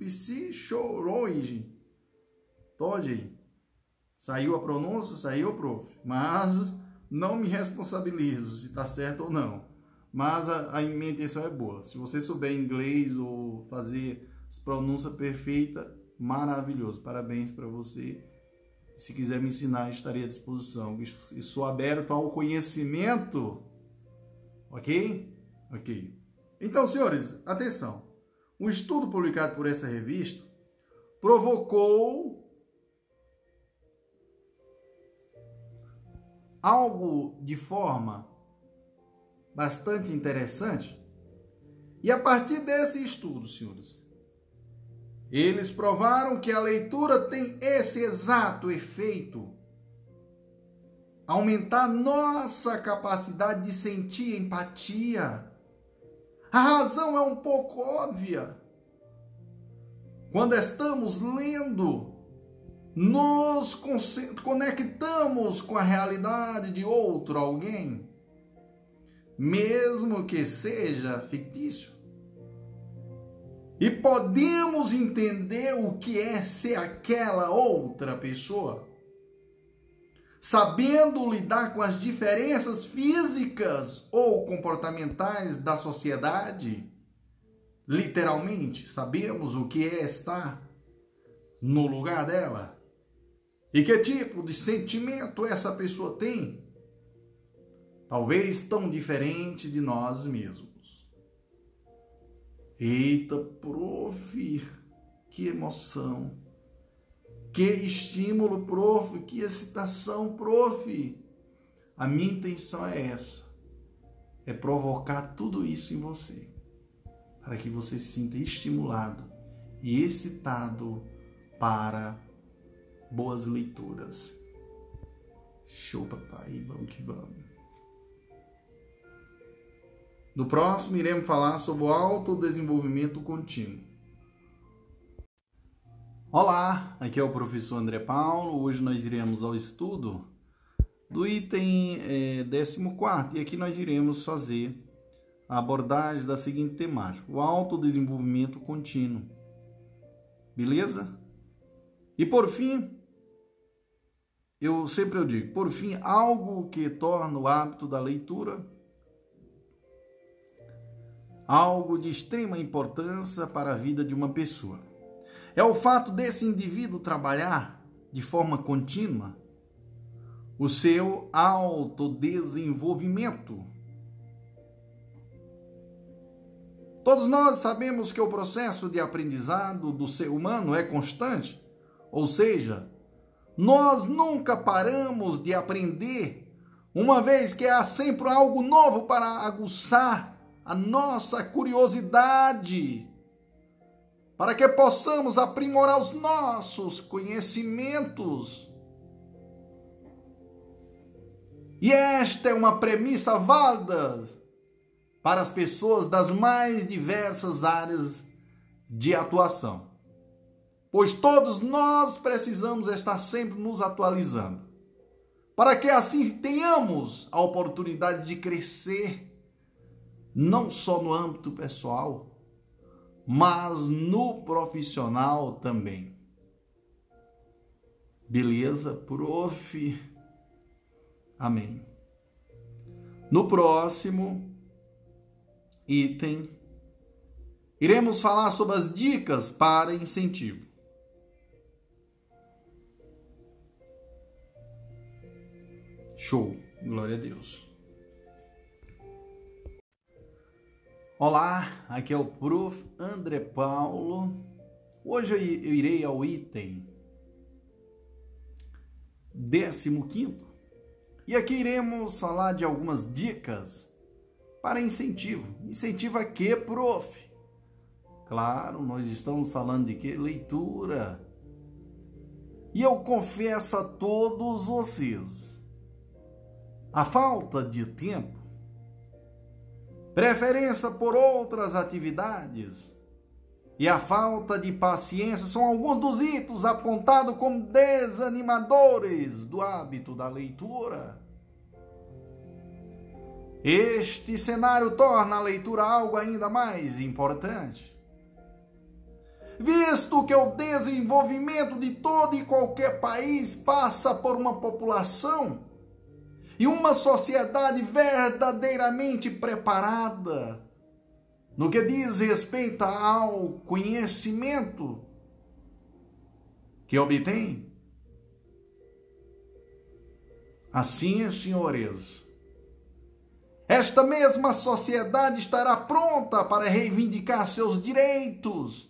Psychology Todd Saiu a pronúncia? Saiu, prof. Mas não me responsabilizo se está certo ou não. Mas a, a minha intenção é boa. Se você souber inglês ou fazer as pronúncias perfeitas, maravilhoso. Parabéns para você. Se quiser me ensinar, estarei à disposição. E sou aberto ao conhecimento. Ok? Ok. Então, senhores, atenção. Um estudo publicado por essa revista provocou algo de forma bastante interessante. E a partir desse estudo, senhores, eles provaram que a leitura tem esse exato efeito aumentar nossa capacidade de sentir empatia. A razão é um pouco óbvia. Quando estamos lendo, nos conectamos com a realidade de outro alguém, mesmo que seja fictício. E podemos entender o que é ser aquela outra pessoa, sabendo lidar com as diferenças físicas ou comportamentais da sociedade. Literalmente, sabemos o que é estar no lugar dela. E que tipo de sentimento essa pessoa tem? Talvez tão diferente de nós mesmos. Eita, prof, que emoção. Que estímulo, prof, que excitação, prof. A minha intenção é essa. É provocar tudo isso em você. Para que você se sinta estimulado e excitado para boas leituras. Show, papai, vamos que vamos. No próximo, iremos falar sobre o autodesenvolvimento contínuo. Olá, aqui é o professor André Paulo. Hoje nós iremos ao estudo do item é, 14 e aqui nós iremos fazer a abordagem da seguinte temática: o autodesenvolvimento contínuo. Beleza? E por fim, eu sempre eu digo, por fim, algo que torna o hábito da leitura algo de extrema importância para a vida de uma pessoa. É o fato desse indivíduo trabalhar de forma contínua o seu autodesenvolvimento. Todos nós sabemos que o processo de aprendizado do ser humano é constante, ou seja, nós nunca paramos de aprender, uma vez que há sempre algo novo para aguçar a nossa curiosidade, para que possamos aprimorar os nossos conhecimentos. E esta é uma premissa válida para as pessoas das mais diversas áreas de atuação pois todos nós precisamos estar sempre nos atualizando, para que assim tenhamos a oportunidade de crescer, não só no âmbito pessoal, mas no profissional também. Beleza, prof? Amém. No próximo item, iremos falar sobre as dicas para incentivo. Show, glória a Deus. Olá, aqui é o Prof. André Paulo. Hoje eu irei ao item 15 e aqui iremos falar de algumas dicas para incentivo. Incentivo a quê, prof? Claro, nós estamos falando de que? Leitura. E eu confesso a todos vocês a falta de tempo, preferência por outras atividades e a falta de paciência são alguns dos itos apontados como desanimadores do hábito da leitura. Este cenário torna a leitura algo ainda mais importante. visto que o desenvolvimento de todo e qualquer país passa por uma população e uma sociedade verdadeiramente preparada no que diz respeito ao conhecimento que obtém. Assim, senhores, esta mesma sociedade estará pronta para reivindicar seus direitos,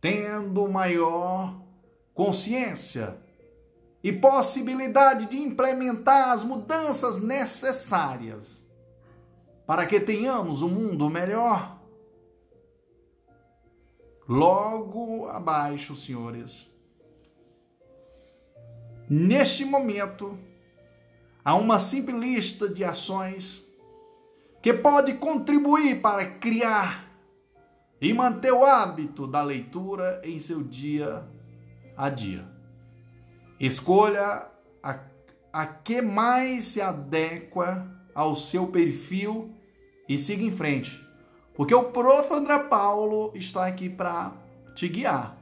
tendo maior consciência e possibilidade de implementar as mudanças necessárias para que tenhamos um mundo melhor. Logo abaixo, senhores, neste momento, há uma simples lista de ações que pode contribuir para criar e manter o hábito da leitura em seu dia a dia. Escolha a, a que mais se adequa ao seu perfil e siga em frente. Porque o prof. André Paulo está aqui para te guiar.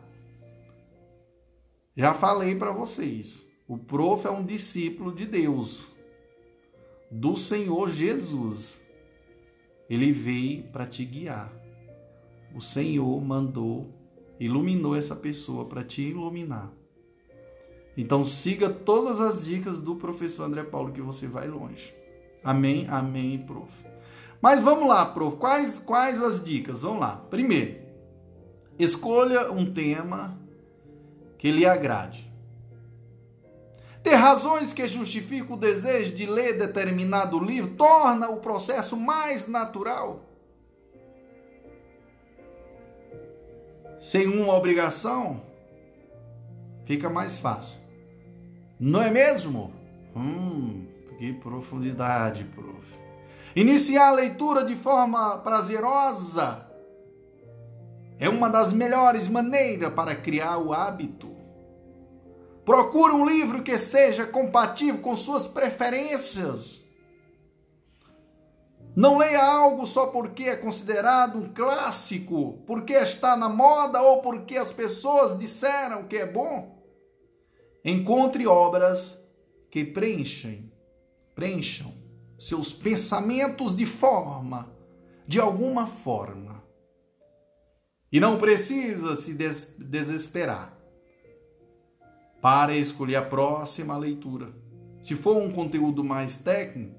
Já falei para vocês. O prof é um discípulo de Deus, do Senhor Jesus. Ele veio para te guiar. O Senhor mandou, iluminou essa pessoa para te iluminar. Então siga todas as dicas do professor André Paulo que você vai longe. Amém, amém, prof. Mas vamos lá, prof. Quais, quais as dicas? Vamos lá. Primeiro, escolha um tema que lhe agrade. Ter razões que justificam o desejo de ler determinado livro torna o processo mais natural. Sem uma obrigação, fica mais fácil. Não é mesmo? Hum, que profundidade, prof. Iniciar a leitura de forma prazerosa é uma das melhores maneiras para criar o hábito. Procure um livro que seja compatível com suas preferências. Não leia algo só porque é considerado um clássico, porque está na moda ou porque as pessoas disseram que é bom. Encontre obras que preenchem, preencham seus pensamentos de forma, de alguma forma. E não precisa se des desesperar para escolher a próxima leitura. Se for um conteúdo mais técnico,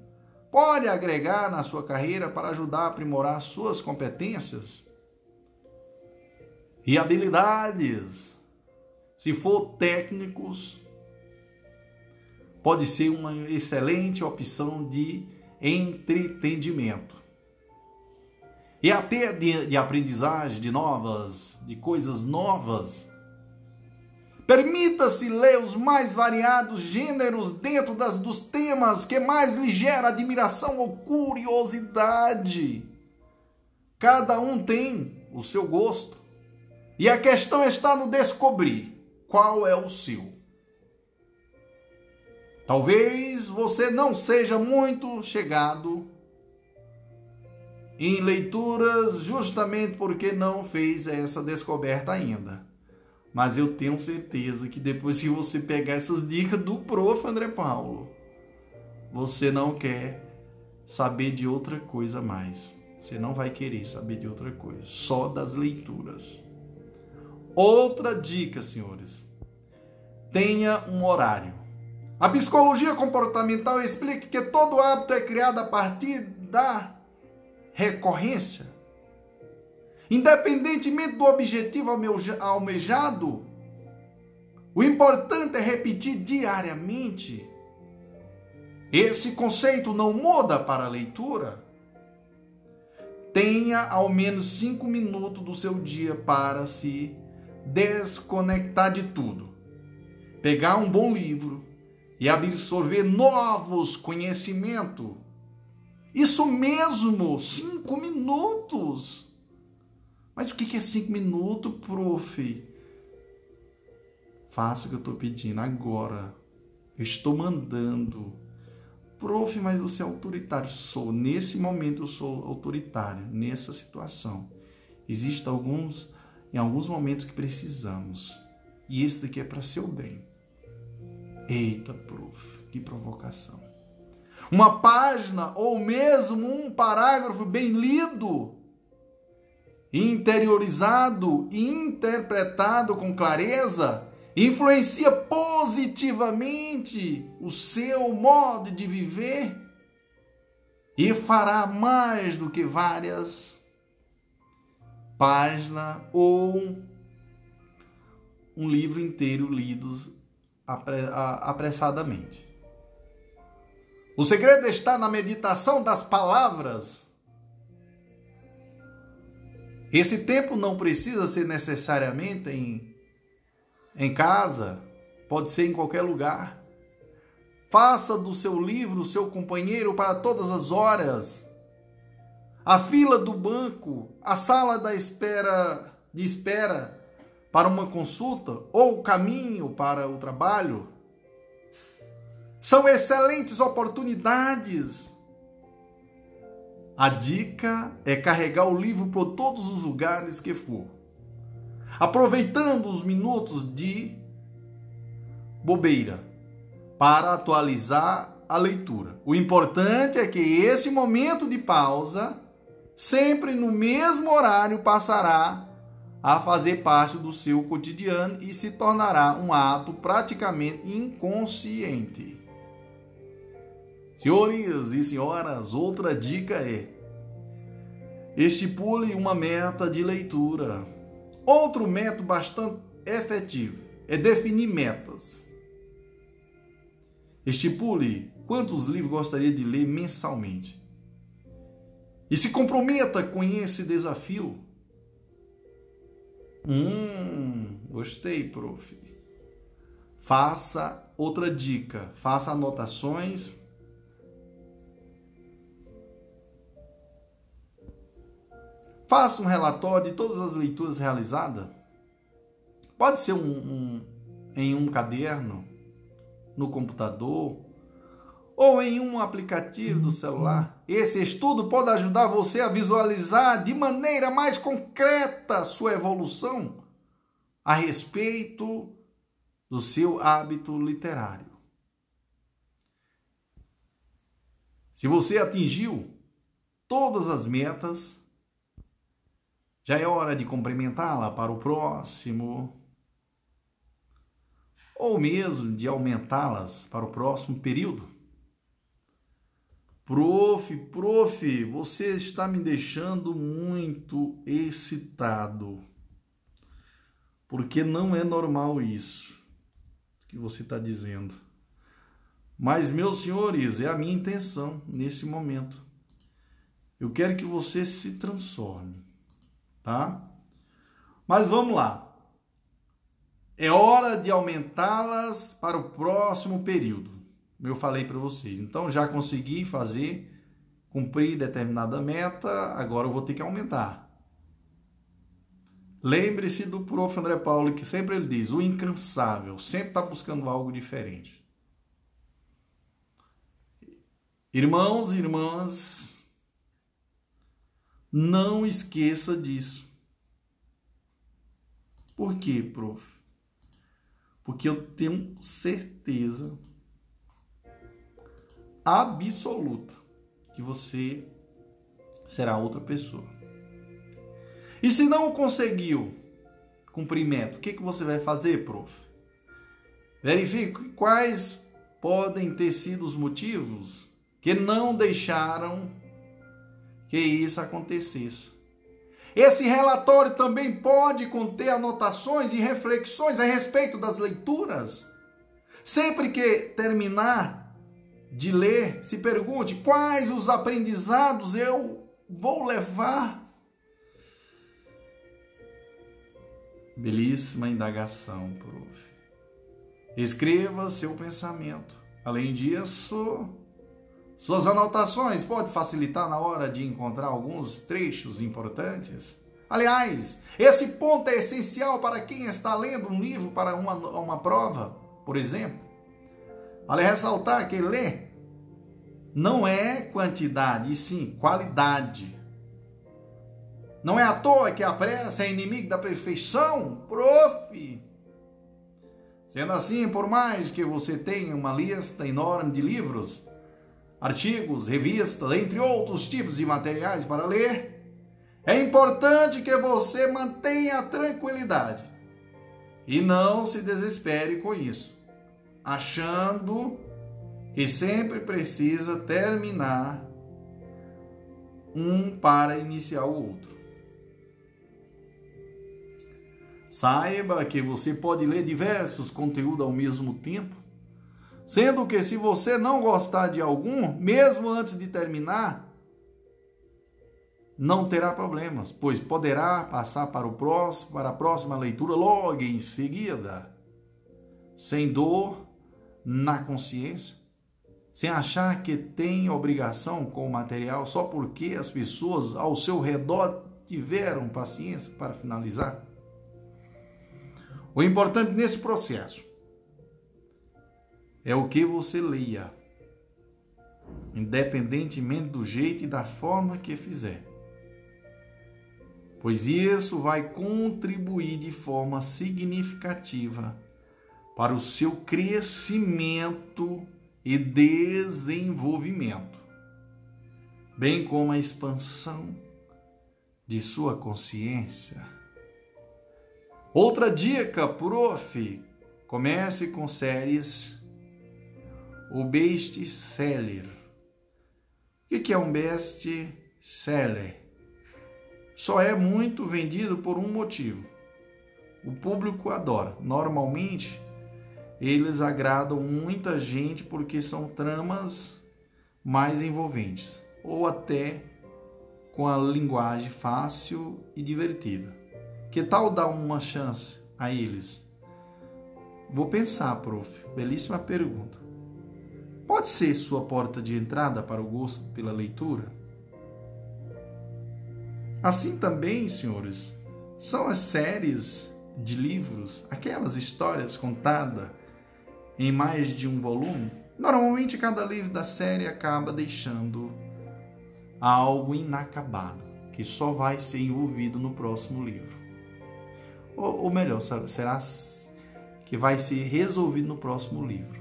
pode agregar na sua carreira para ajudar a aprimorar suas competências e habilidades. Se for técnicos, pode ser uma excelente opção de entretenimento. E até de, de aprendizagem de novas, de coisas novas. Permita-se ler os mais variados gêneros dentro das, dos temas que mais lhe gera admiração ou curiosidade. Cada um tem o seu gosto. E a questão está no descobrir qual é o seu. Talvez você não seja muito chegado em leituras justamente porque não fez essa descoberta ainda. Mas eu tenho certeza que depois que você pegar essas dicas do prof. André Paulo, você não quer saber de outra coisa mais. Você não vai querer saber de outra coisa, só das leituras. Outra dica, senhores: tenha um horário. A psicologia comportamental explica que todo hábito é criado a partir da recorrência. Independentemente do objetivo almejado, o importante é repetir diariamente. Esse conceito não muda para a leitura. Tenha ao menos cinco minutos do seu dia para se desconectar de tudo. Pegar um bom livro e absorver novos conhecimentos. Isso mesmo, cinco minutos. Mas o que é cinco minutos, prof? Faça o que eu estou pedindo agora. Eu estou mandando. Prof, mas você é autoritário. Sou. Nesse momento eu sou autoritário, nessa situação. Existem alguns em alguns momentos que precisamos. E esse daqui é para seu bem. Eita, prof, que provocação. Uma página ou mesmo um parágrafo bem lido, interiorizado e interpretado com clareza, influencia positivamente o seu modo de viver e fará mais do que várias páginas ou um livro inteiro lidos apressadamente. O segredo está na meditação das palavras. Esse tempo não precisa ser necessariamente em, em casa, pode ser em qualquer lugar. Faça do seu livro seu companheiro para todas as horas. A fila do banco, a sala da espera de espera para uma consulta ou o caminho para o trabalho são excelentes oportunidades. A dica é carregar o livro por todos os lugares que for, aproveitando os minutos de bobeira para atualizar a leitura. O importante é que esse momento de pausa, sempre no mesmo horário, passará a fazer parte do seu cotidiano e se tornará um ato praticamente inconsciente. Senhores e senhoras, outra dica é: estipule uma meta de leitura. Outro método bastante efetivo é definir metas. Estipule quantos livros gostaria de ler mensalmente. E se comprometa com esse desafio. Hum, gostei, prof. Faça outra dica, faça anotações. Faça um relatório de todas as leituras realizadas. Pode ser um, um em um caderno no computador ou em um aplicativo do celular. Esse estudo pode ajudar você a visualizar de maneira mais concreta sua evolução a respeito do seu hábito literário. Se você atingiu todas as metas, já é hora de cumprimentá-la para o próximo ou mesmo de aumentá-las para o próximo período? Prof, prof, você está me deixando muito excitado. Porque não é normal isso que você está dizendo. Mas, meus senhores, é a minha intenção nesse momento. Eu quero que você se transforme, tá? Mas vamos lá. É hora de aumentá-las para o próximo período. Eu falei para vocês. Então já consegui fazer, cumprir determinada meta, agora eu vou ter que aumentar. Lembre-se do prof. André Paulo, que sempre ele diz: o incansável, sempre está buscando algo diferente. Irmãos e irmãs, não esqueça disso. Por quê, prof? Porque eu tenho certeza absoluta que você será outra pessoa. E se não conseguiu cumprimento, o que, que você vai fazer, prof? Verifique quais podem ter sido os motivos que não deixaram que isso acontecesse. Esse relatório também pode conter anotações e reflexões a respeito das leituras. Sempre que terminar de ler, se pergunte quais os aprendizados eu vou levar. Belíssima indagação, prof. Escreva seu pensamento. Além disso, suas anotações podem facilitar na hora de encontrar alguns trechos importantes. Aliás, esse ponto é essencial para quem está lendo um livro para uma, uma prova, por exemplo. Vale ressaltar que ler não é quantidade, e sim qualidade. Não é à toa que a pressa é inimigo da perfeição, prof. Sendo assim, por mais que você tenha uma lista enorme de livros, artigos, revistas, entre outros tipos de materiais para ler, é importante que você mantenha a tranquilidade e não se desespere com isso, achando que sempre precisa terminar um para iniciar o outro. Saiba que você pode ler diversos conteúdos ao mesmo tempo, sendo que se você não gostar de algum, mesmo antes de terminar, não terá problemas, pois poderá passar para o próximo, para a próxima leitura logo em seguida, sem dor na consciência, sem achar que tem obrigação com o material só porque as pessoas ao seu redor tiveram paciência para finalizar. O importante nesse processo é o que você leia, independentemente do jeito e da forma que fizer. Pois isso vai contribuir de forma significativa para o seu crescimento e desenvolvimento, bem como a expansão de sua consciência Outra dica, prof. Comece com séries o best seller. O que é um best seller? Só é muito vendido por um motivo. O público adora. Normalmente, eles agradam muita gente porque são tramas mais envolventes ou até com a linguagem fácil e divertida. Que tal dar uma chance a eles? Vou pensar, prof. Belíssima pergunta. Pode ser sua porta de entrada para o gosto pela leitura? Assim também, senhores, são as séries de livros, aquelas histórias contadas em mais de um volume. Normalmente, cada livro da série acaba deixando algo inacabado, que só vai ser envolvido no próximo livro. Ou, ou melhor, será que vai ser resolvido no próximo livro,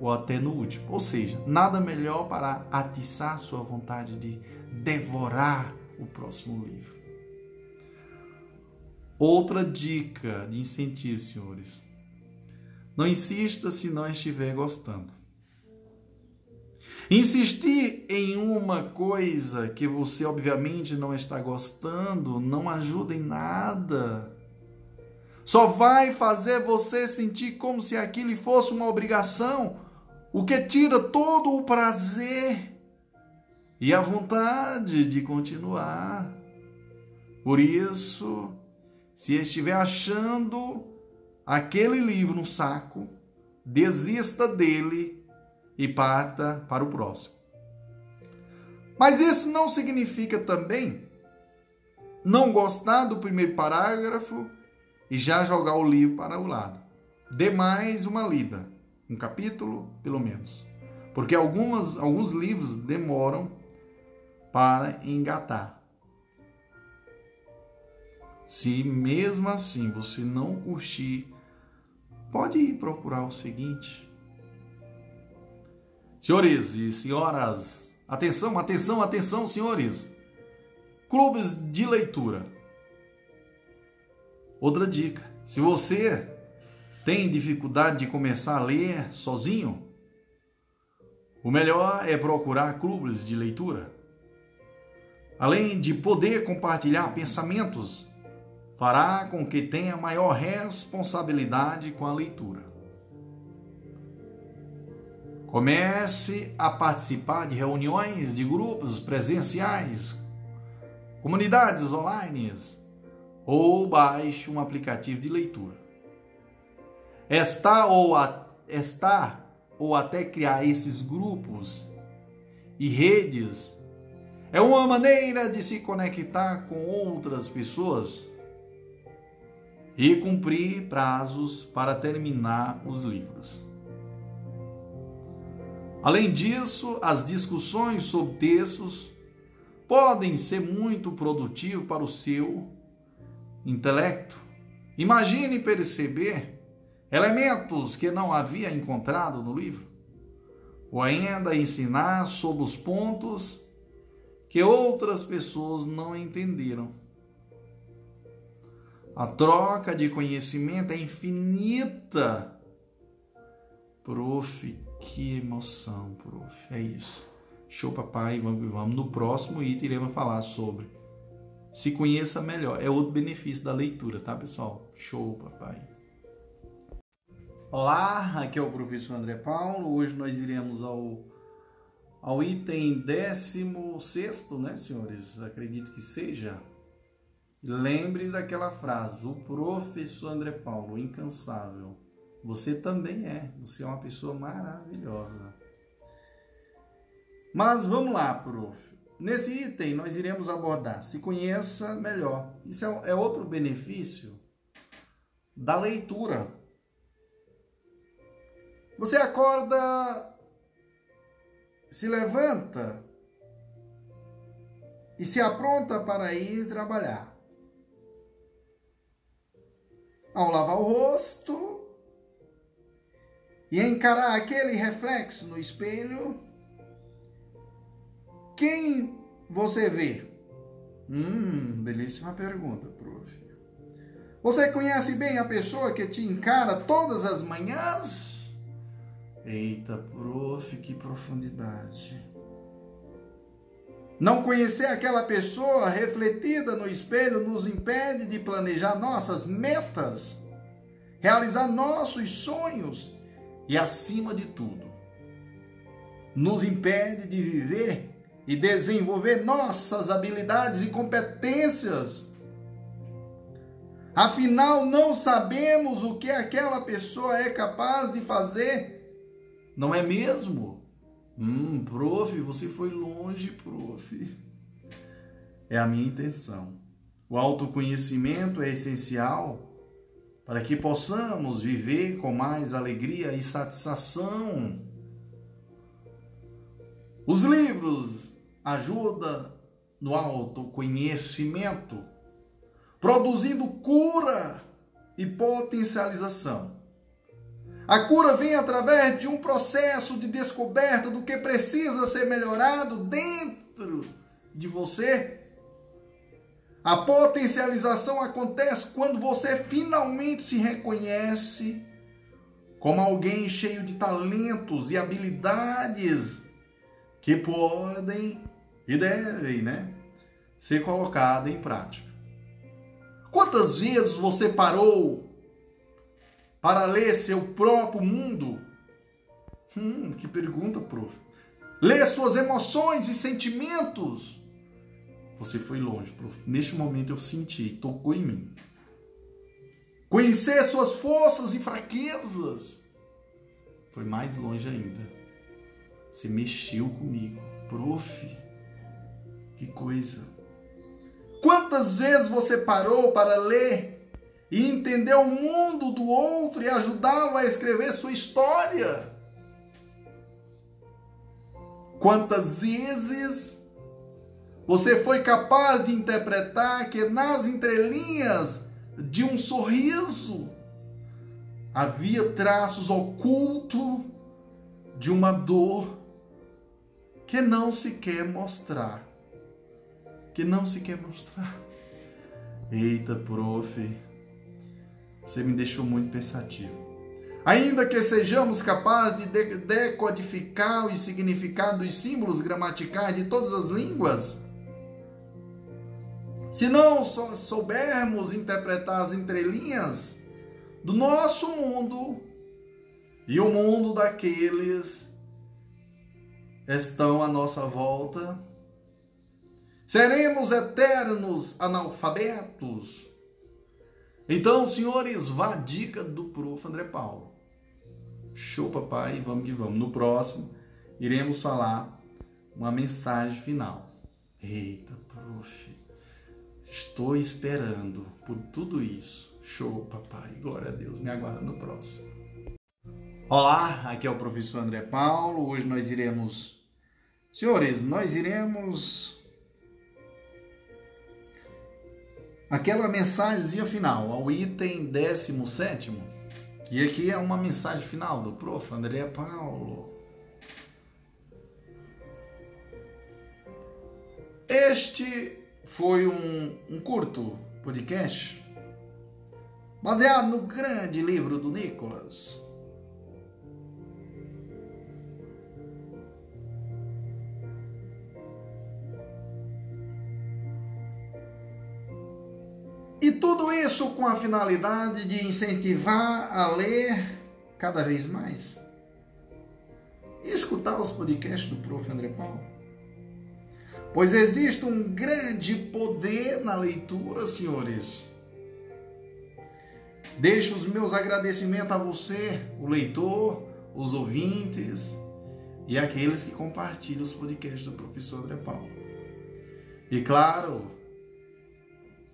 ou até no último. Ou seja, nada melhor para atiçar sua vontade de devorar o próximo livro. Outra dica de incentivo, senhores. Não insista se não estiver gostando. Insistir em uma coisa que você obviamente não está gostando não ajuda em nada. Só vai fazer você sentir como se aquilo fosse uma obrigação, o que tira todo o prazer e a vontade de continuar. Por isso, se estiver achando aquele livro no saco, desista dele e parta para o próximo. Mas isso não significa também não gostar do primeiro parágrafo e já jogar o livro para o lado. Dê mais uma lida, um capítulo pelo menos. Porque algumas, alguns livros demoram para engatar. Se mesmo assim você não curtir, pode procurar o seguinte. Senhores e senhoras, atenção, atenção, atenção, senhores. Clubes de leitura Outra dica: se você tem dificuldade de começar a ler sozinho, o melhor é procurar clubes de leitura. Além de poder compartilhar pensamentos, fará com que tenha maior responsabilidade com a leitura. Comece a participar de reuniões de grupos presenciais, comunidades online ou baixe um aplicativo de leitura. Estar ou, a, ou até criar esses grupos e redes é uma maneira de se conectar com outras pessoas e cumprir prazos para terminar os livros. Além disso, as discussões sobre textos podem ser muito produtivos para o seu intelecto. Imagine perceber elementos que não havia encontrado no livro, ou ainda ensinar sobre os pontos que outras pessoas não entenderam. A troca de conhecimento é infinita. Prof, que emoção, prof. É isso. Show, papai. Vamos, vamos. No próximo item iremos falar sobre se conheça melhor. É outro benefício da leitura, tá, pessoal? Show, papai. Olá, aqui é o professor André Paulo. Hoje nós iremos ao, ao item 16, né, senhores? Acredito que seja. Lembre-se daquela frase: o professor André Paulo, incansável. Você também é. Você é uma pessoa maravilhosa. Mas vamos lá, prof. Nesse item nós iremos abordar se conheça melhor. Isso é, é outro benefício da leitura. Você acorda, se levanta e se apronta para ir trabalhar. Ao lavar o rosto e encarar aquele reflexo no espelho, quem você vê? Hum, belíssima pergunta, prof. Você conhece bem a pessoa que te encara todas as manhãs? Eita, prof, que profundidade. Não conhecer aquela pessoa refletida no espelho nos impede de planejar nossas metas, realizar nossos sonhos e, acima de tudo, nos impede de viver e desenvolver nossas habilidades e competências. Afinal, não sabemos o que aquela pessoa é capaz de fazer, não é mesmo? Hum, prof, você foi longe, prof. É a minha intenção. O autoconhecimento é essencial para que possamos viver com mais alegria e satisfação. Os livros ajuda no autoconhecimento, produzindo cura e potencialização. A cura vem através de um processo de descoberta do que precisa ser melhorado dentro de você. A potencialização acontece quando você finalmente se reconhece como alguém cheio de talentos e habilidades que podem e devem, né, ser colocada em prática. Quantas vezes você parou para ler seu próprio mundo? Hum, que pergunta, prof. Ler suas emoções e sentimentos. Você foi longe, prof. Neste momento eu senti, tocou em mim. Conhecer suas forças e fraquezas. Foi mais longe ainda. Você mexeu comigo, prof. Que coisa! Quantas vezes você parou para ler e entender o mundo do outro e ajudá-lo a escrever sua história? Quantas vezes você foi capaz de interpretar que nas entrelinhas de um sorriso havia traços ocultos de uma dor que não se quer mostrar? que não se quer mostrar. Eita, prof, você me deixou muito pensativo. Ainda que sejamos capazes de decodificar o significado dos símbolos gramaticais de todas as línguas, se não soubermos interpretar as entrelinhas do nosso mundo e o mundo daqueles estão à nossa volta, Seremos eternos analfabetos? Então, senhores, vá a dica do prof. André Paulo. Show, papai, vamos que vamos. No próximo, iremos falar uma mensagem final. Eita, prof. Estou esperando por tudo isso. Show, papai. Glória a Deus. Me aguarda no próximo. Olá, aqui é o professor André Paulo. Hoje nós iremos. Senhores, nós iremos aquela mensagem final, ao item 17. E aqui é uma mensagem final do prof. André Paulo. Este foi um, um curto podcast baseado no grande livro do Nicolas. Tudo isso com a finalidade de incentivar a ler cada vez mais. E escutar os podcasts do Prof. André Paulo. Pois existe um grande poder na leitura, senhores. Deixo os meus agradecimentos a você, o leitor, os ouvintes e aqueles que compartilham os podcasts do professor André Paulo. E claro,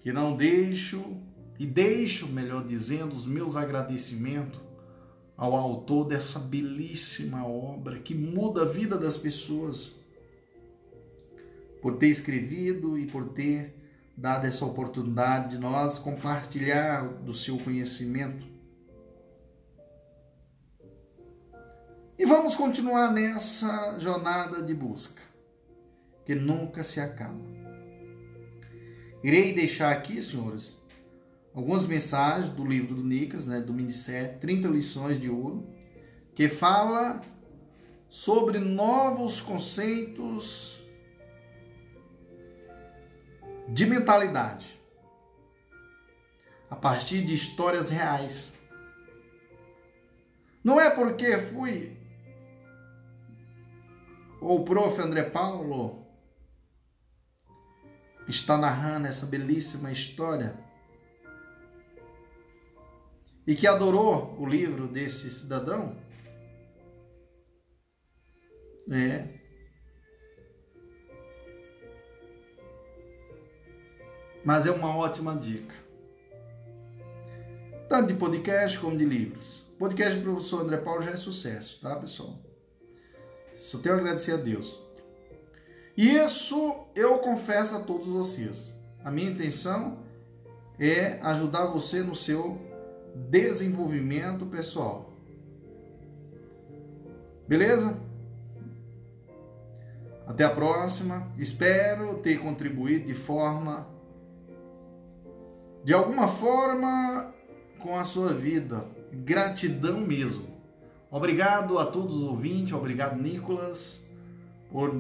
que não deixo e deixo, melhor dizendo, os meus agradecimentos ao autor dessa belíssima obra que muda a vida das pessoas, por ter escrevido e por ter dado essa oportunidade de nós compartilhar do seu conhecimento. E vamos continuar nessa jornada de busca, que nunca se acaba. Irei deixar aqui, senhores, algumas mensagens do livro do Nicas, né, do Ministério 30 lições de ouro, que fala sobre novos conceitos de mentalidade a partir de histórias reais. Não é porque fui o prof. André Paulo está narrando essa belíssima história e que adorou o livro desse cidadão, é. Mas é uma ótima dica. Tanto de podcast como de livros. Podcast do professor André Paulo já é sucesso, tá, pessoal? Só tenho a agradecer a Deus. Isso eu confesso a todos vocês. A minha intenção é ajudar você no seu desenvolvimento pessoal. Beleza? Até a próxima. Espero ter contribuído de forma de alguma forma com a sua vida. Gratidão mesmo. Obrigado a todos os ouvintes, obrigado Nicolas por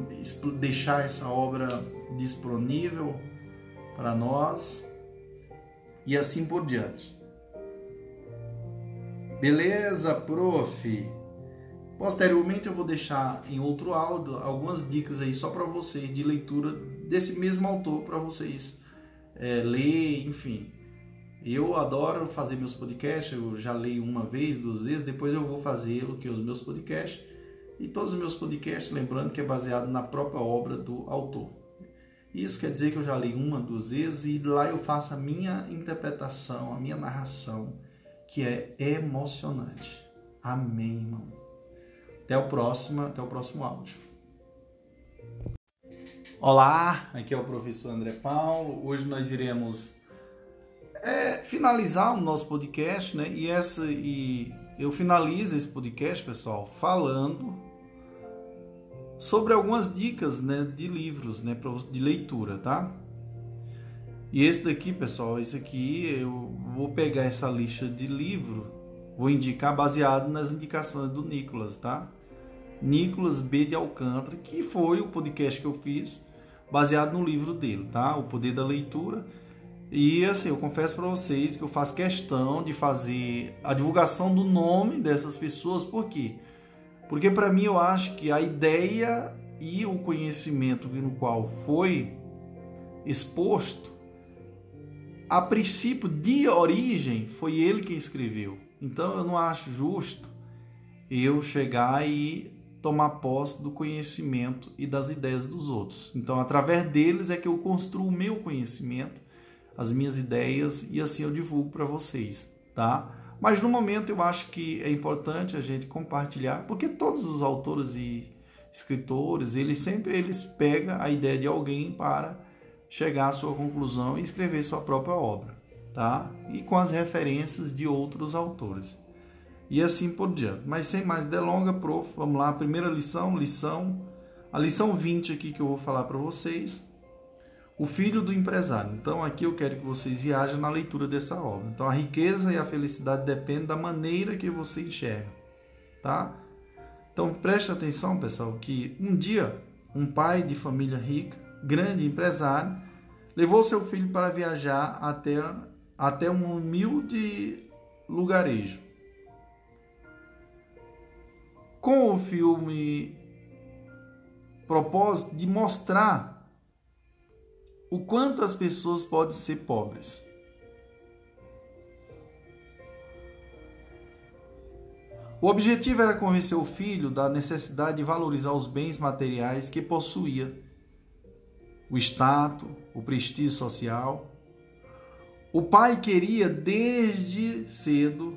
deixar essa obra disponível para nós e assim por diante. Beleza, prof? Posteriormente eu vou deixar em outro áudio algumas dicas aí só para vocês de leitura desse mesmo autor para vocês é, ler, enfim. Eu adoro fazer meus podcasts, eu já leio uma vez, duas vezes, depois eu vou fazer o que os meus podcasts e todos os meus podcasts, lembrando que é baseado na própria obra do autor. Isso quer dizer que eu já li uma, duas vezes e lá eu faço a minha interpretação, a minha narração, que é emocionante. Amém, irmão. Até o próximo, até o próximo áudio. Olá, aqui é o professor André Paulo. Hoje nós iremos é, finalizar o nosso podcast, né? E essa e eu finalizo esse podcast, pessoal, falando sobre algumas dicas né, de livros, né, de leitura, tá? E esse daqui, pessoal, esse aqui eu vou pegar essa lista de livro, vou indicar baseado nas indicações do Nicolas, tá? Nicolas B. de Alcântara, que foi o podcast que eu fiz baseado no livro dele, tá? O Poder da Leitura. E assim, eu confesso para vocês que eu faço questão de fazer a divulgação do nome dessas pessoas, por quê? Porque porque para mim eu acho que a ideia e o conhecimento no qual foi exposto, a princípio de origem, foi ele quem escreveu. Então eu não acho justo eu chegar e tomar posse do conhecimento e das ideias dos outros. Então, através deles é que eu construo o meu conhecimento, as minhas ideias e assim eu divulgo para vocês, tá? Mas no momento eu acho que é importante a gente compartilhar, porque todos os autores e escritores, eles sempre eles pegam a ideia de alguém para chegar à sua conclusão e escrever sua própria obra, tá? E com as referências de outros autores. E assim por diante. Mas sem mais delonga, prof, vamos lá, primeira lição, lição, a lição 20 aqui que eu vou falar para vocês. O filho do empresário. Então aqui eu quero que vocês viajem na leitura dessa obra. Então a riqueza e a felicidade dependem da maneira que você enxerga, tá? Então preste atenção, pessoal, que um dia um pai de família rica, grande empresário, levou seu filho para viajar até, até um humilde lugarejo. Com o filme propósito de mostrar o quanto as pessoas podem ser pobres. O objetivo era convencer o filho da necessidade de valorizar os bens materiais que possuía, o status, o prestígio social. O pai queria desde cedo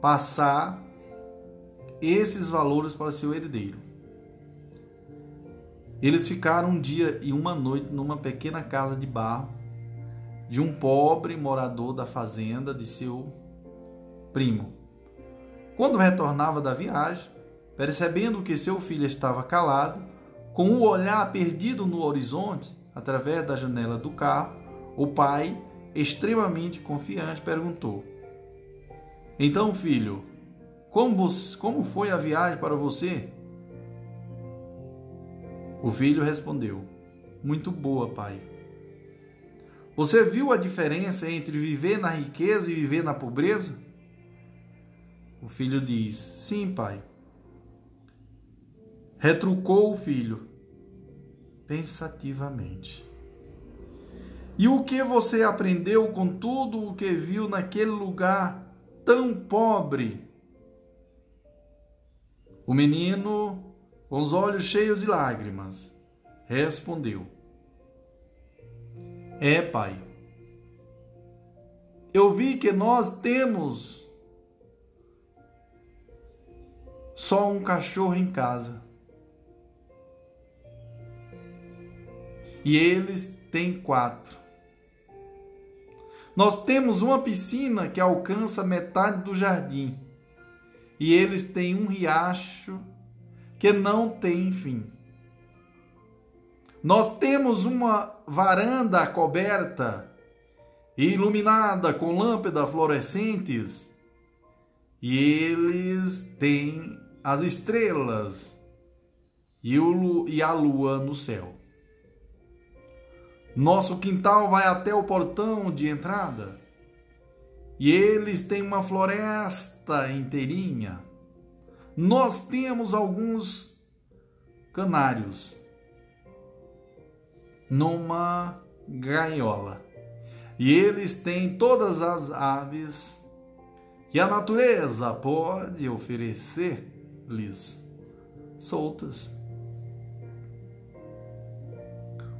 passar esses valores para seu herdeiro. Eles ficaram um dia e uma noite numa pequena casa de barro de um pobre morador da fazenda de seu primo. Quando retornava da viagem, percebendo que seu filho estava calado, com o olhar perdido no horizonte, através da janela do carro, o pai, extremamente confiante, perguntou: Então, filho, como, como foi a viagem para você? O filho respondeu: Muito boa, pai. Você viu a diferença entre viver na riqueza e viver na pobreza? O filho diz: Sim, pai. Retrucou o filho, pensativamente. E o que você aprendeu com tudo o que viu naquele lugar tão pobre? O menino, com os olhos cheios de lágrimas, respondeu: É, pai. Eu vi que nós temos só um cachorro em casa. E eles têm quatro. Nós temos uma piscina que alcança metade do jardim. E eles têm um riacho que não tem fim. Nós temos uma varanda coberta e iluminada com lâmpadas fluorescentes e eles têm as estrelas e, o, e a lua no céu. Nosso quintal vai até o portão de entrada e eles têm uma floresta inteirinha. Nós temos alguns canários numa gaiola e eles têm todas as aves que a natureza pode oferecer lhes soltas.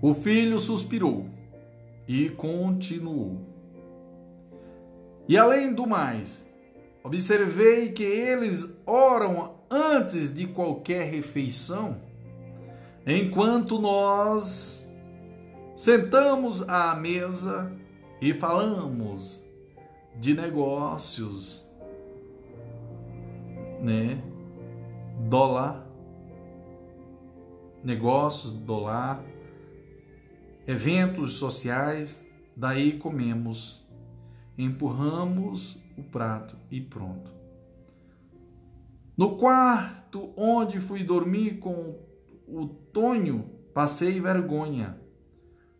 O filho suspirou e continuou. E além do mais, observei que eles oram antes de qualquer refeição, enquanto nós sentamos à mesa e falamos de negócios, né? dólar, negócios, dólar, eventos sociais, daí comemos, empurramos o prato e pronto. No quarto onde fui dormir com o Tonho, passei vergonha,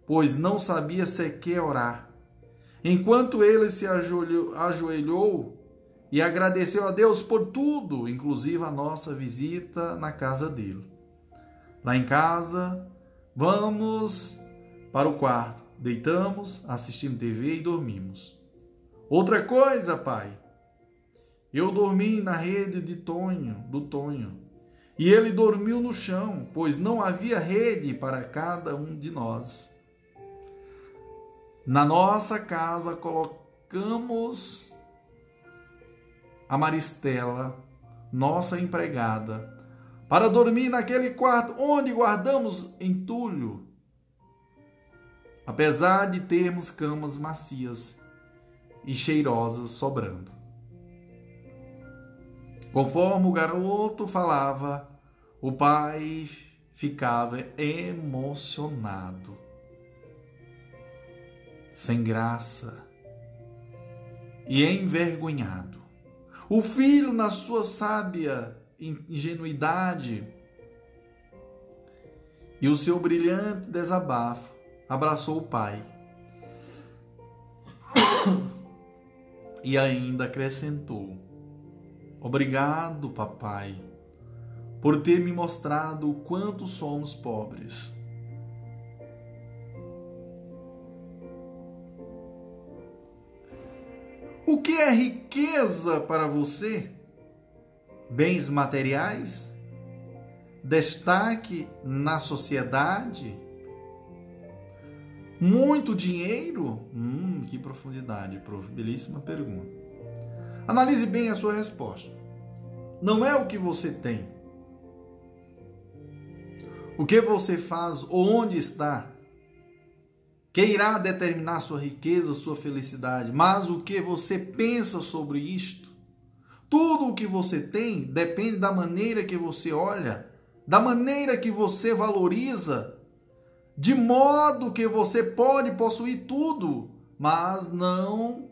pois não sabia sequer orar. Enquanto ele se ajoelhou, ajoelhou e agradeceu a Deus por tudo, inclusive a nossa visita na casa dele. Lá em casa, vamos para o quarto, deitamos, assistimos TV e dormimos. Outra coisa, pai, eu dormi na rede de Tonho, do Tonho, e ele dormiu no chão, pois não havia rede para cada um de nós. Na nossa casa colocamos a Maristela, nossa empregada, para dormir naquele quarto onde guardamos entulho apesar de termos camas macias e cheirosas sobrando. Conforme o garoto falava, o pai ficava emocionado, sem graça e envergonhado. O filho, na sua sábia ingenuidade e o seu brilhante desabafo, abraçou o pai. E ainda acrescentou: Obrigado, papai, por ter me mostrado o quanto somos pobres. O que é riqueza para você? Bens materiais? Destaque na sociedade? Muito dinheiro? Hum, que profundidade, prof. Belíssima pergunta. Analise bem a sua resposta. Não é o que você tem. O que você faz, onde está, que irá determinar sua riqueza, sua felicidade, mas o que você pensa sobre isto. Tudo o que você tem depende da maneira que você olha, da maneira que você valoriza, de modo que você pode possuir tudo, mas não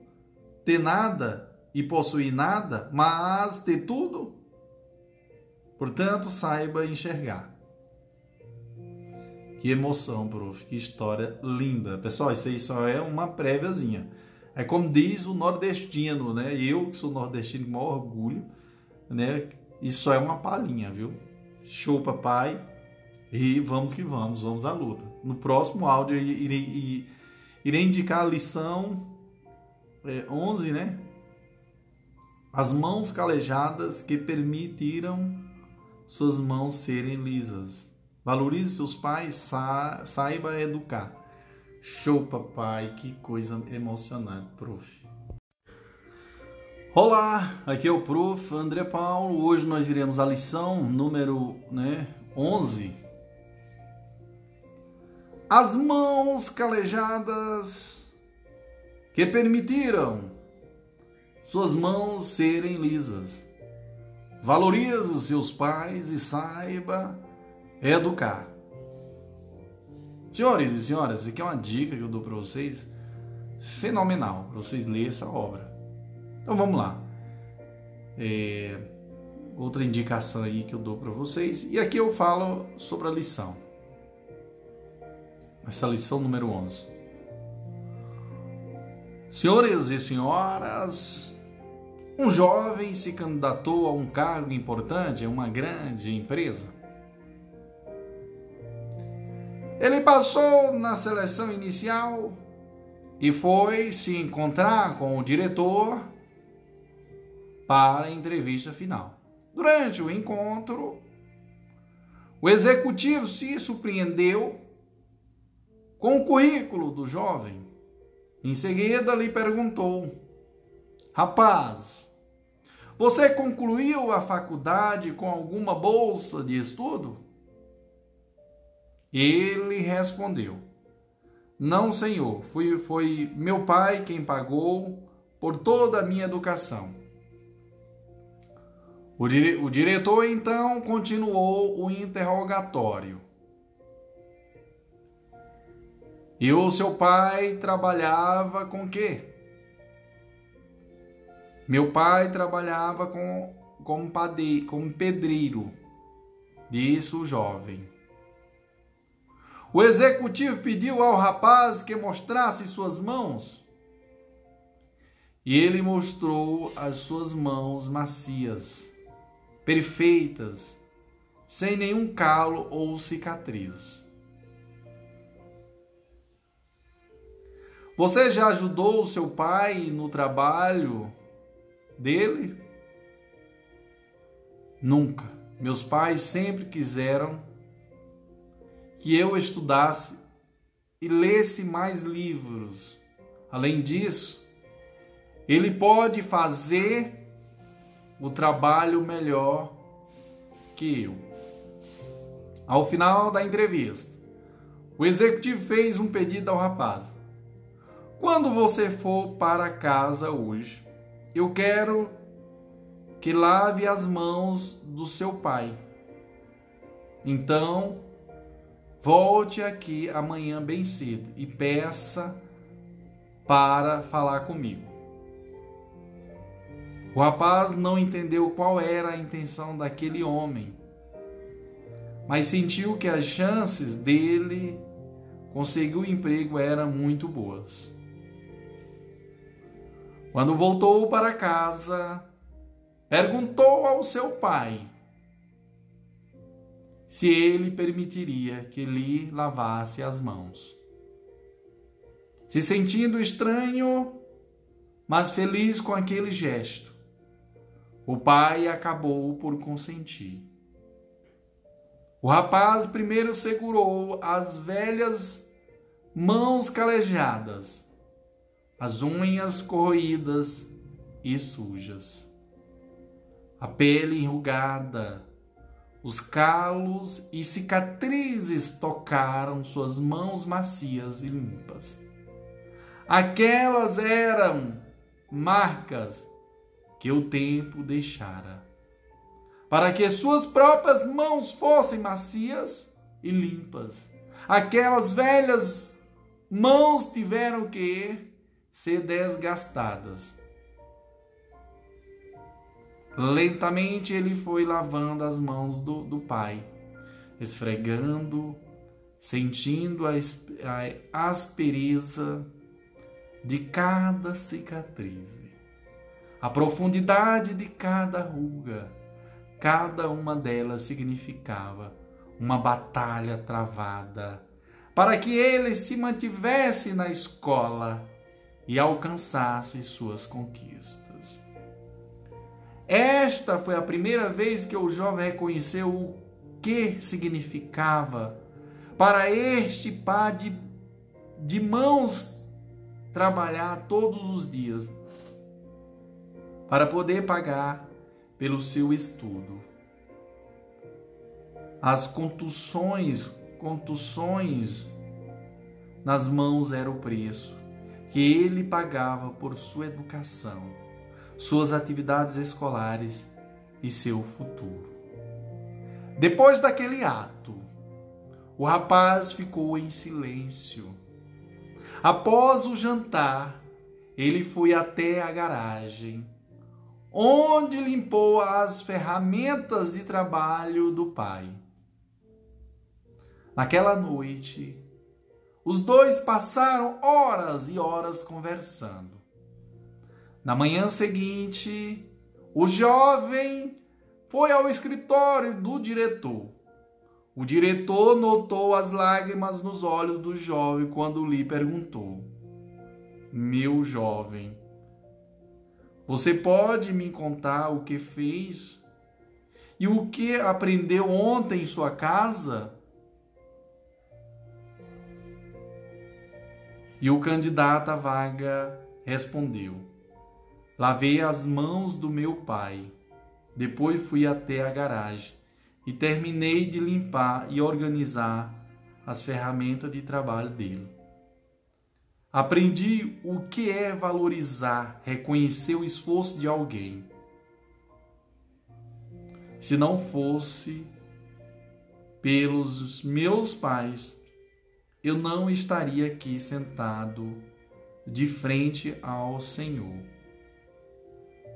ter nada, e possuir nada, mas ter tudo. Portanto, saiba enxergar. Que emoção, prof. Que história linda. Pessoal, isso aí só é uma préviazinha. É como diz o nordestino, né? Eu, que sou nordestino com maior orgulho, né? Isso só é uma palhinha, viu? Show, papai. E vamos que vamos, vamos à luta. No próximo áudio, irei, irei indicar a lição é, 11, né? As mãos calejadas que permitiram suas mãos serem lisas. Valorize seus pais, sa saiba educar. Show, papai, que coisa emocionante, prof. Olá, aqui é o prof. André Paulo. Hoje nós iremos a lição número né, 11. As mãos calejadas que permitiram suas mãos serem lisas. Valorize os seus pais e saiba educar. Senhores e senhoras, isso aqui é uma dica que eu dou para vocês fenomenal para vocês lerem essa obra. Então vamos lá. É, outra indicação aí que eu dou para vocês. E aqui eu falo sobre a lição. Essa lição número 11. Senhores e senhoras, um jovem se candidatou a um cargo importante em uma grande empresa. Ele passou na seleção inicial e foi se encontrar com o diretor para a entrevista final. Durante o encontro, o executivo se surpreendeu com o currículo do jovem. Em seguida, lhe perguntou: Rapaz, você concluiu a faculdade com alguma bolsa de estudo? Ele respondeu: Não, senhor, foi, foi meu pai quem pagou por toda a minha educação. O, dire, o diretor então continuou o interrogatório. E o seu pai trabalhava com quê? Meu pai trabalhava com, como, pade, como pedreiro, disse o jovem. O executivo pediu ao rapaz que mostrasse suas mãos. E ele mostrou as suas mãos macias, perfeitas, sem nenhum calo ou cicatriz. Você já ajudou o seu pai no trabalho dele? Nunca. Meus pais sempre quiseram que eu estudasse e lesse mais livros. Além disso, ele pode fazer o trabalho melhor que eu. Ao final da entrevista, O executivo fez um pedido ao rapaz. Quando você for para casa hoje, eu quero que lave as mãos do seu pai. Então, volte aqui amanhã bem cedo e peça para falar comigo. O rapaz não entendeu qual era a intenção daquele homem, mas sentiu que as chances dele conseguir o emprego eram muito boas. Quando voltou para casa, perguntou ao seu pai se ele permitiria que lhe lavasse as mãos. Se sentindo estranho, mas feliz com aquele gesto, o pai acabou por consentir. O rapaz primeiro segurou as velhas mãos calejadas, as unhas corroídas e sujas, a pele enrugada, os calos e cicatrizes tocaram suas mãos macias e limpas. Aquelas eram marcas que o tempo deixara, para que suas próprias mãos fossem macias e limpas. Aquelas velhas mãos tiveram que ser desgastadas. Lentamente ele foi lavando as mãos do, do pai, esfregando, sentindo a, a aspereza de cada cicatriz a profundidade de cada ruga, cada uma delas significava uma batalha travada para que ele se mantivesse na escola e alcançasse suas conquistas. Esta foi a primeira vez que o jovem reconheceu o que significava para este par de, de mãos trabalhar todos os dias para poder pagar pelo seu estudo. As contusões, contusões nas mãos era o preço que ele pagava por sua educação, suas atividades escolares e seu futuro. Depois daquele ato, o rapaz ficou em silêncio. Após o jantar, ele foi até a garagem onde limpou as ferramentas de trabalho do pai. Naquela noite, os dois passaram horas e horas conversando. Na manhã seguinte, o jovem foi ao escritório do diretor. O diretor notou as lágrimas nos olhos do jovem quando lhe perguntou: Meu jovem, você pode me contar o que fez e o que aprendeu ontem em sua casa? E o candidato à vaga respondeu: Lavei as mãos do meu pai, depois fui até a garagem e terminei de limpar e organizar as ferramentas de trabalho dele. Aprendi o que é valorizar, reconhecer o esforço de alguém. Se não fosse pelos meus pais, eu não estaria aqui sentado de frente ao Senhor.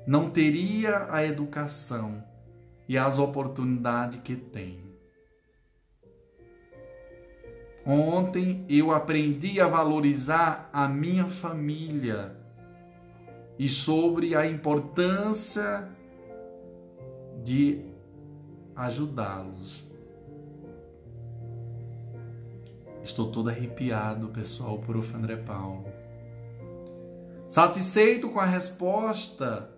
Não teria a educação e as oportunidades que tenho. Ontem eu aprendi a valorizar a minha família e sobre a importância de ajudá-los. Estou todo arrepiado, pessoal, prof. André Paulo. Satisfeito com a resposta,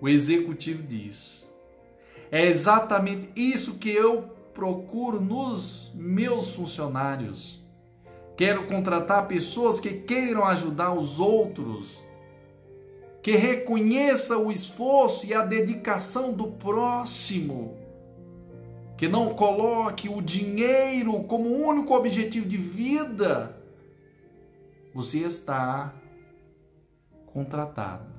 o executivo diz: É exatamente isso que eu procuro nos meus funcionários. Quero contratar pessoas que queiram ajudar os outros, que reconheça o esforço e a dedicação do próximo, que não coloque o dinheiro como único objetivo de vida, você está contratado.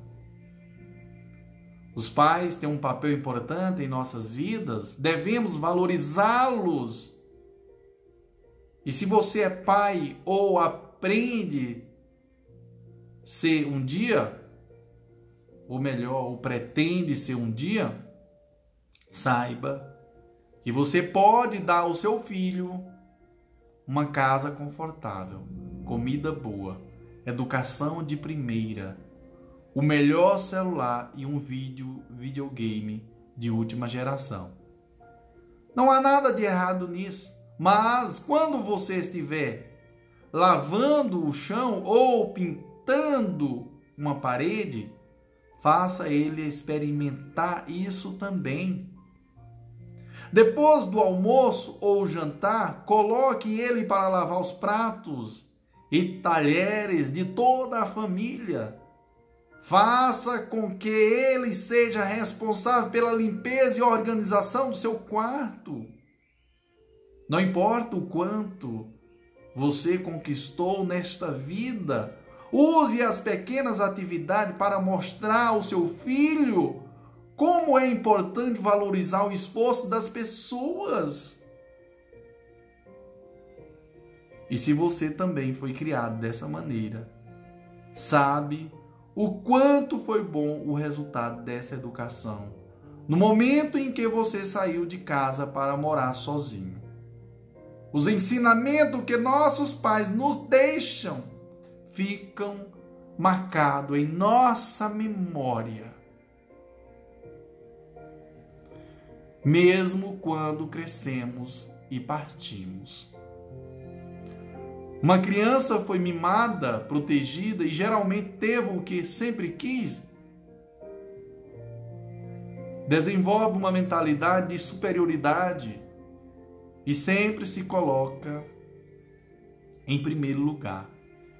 Os pais têm um papel importante em nossas vidas, devemos valorizá-los. E se você é pai ou aprende ser um dia, ou melhor, ou pretende ser um dia, saiba que você pode dar ao seu filho uma casa confortável, comida boa, educação de primeira, o melhor celular e um vídeo videogame de última geração. Não há nada de errado nisso, mas quando você estiver lavando o chão ou pintando uma parede, faça ele experimentar isso também. Depois do almoço ou jantar, coloque ele para lavar os pratos e talheres de toda a família Faça com que ele seja responsável pela limpeza e organização do seu quarto. Não importa o quanto você conquistou nesta vida, use as pequenas atividades para mostrar ao seu filho como é importante valorizar o esforço das pessoas. E se você também foi criado dessa maneira, sabe o quanto foi bom o resultado dessa educação no momento em que você saiu de casa para morar sozinho. Os ensinamentos que nossos pais nos deixam ficam marcados em nossa memória. Mesmo quando crescemos e partimos. Uma criança foi mimada, protegida e geralmente teve o que sempre quis. Desenvolve uma mentalidade de superioridade e sempre se coloca em primeiro lugar,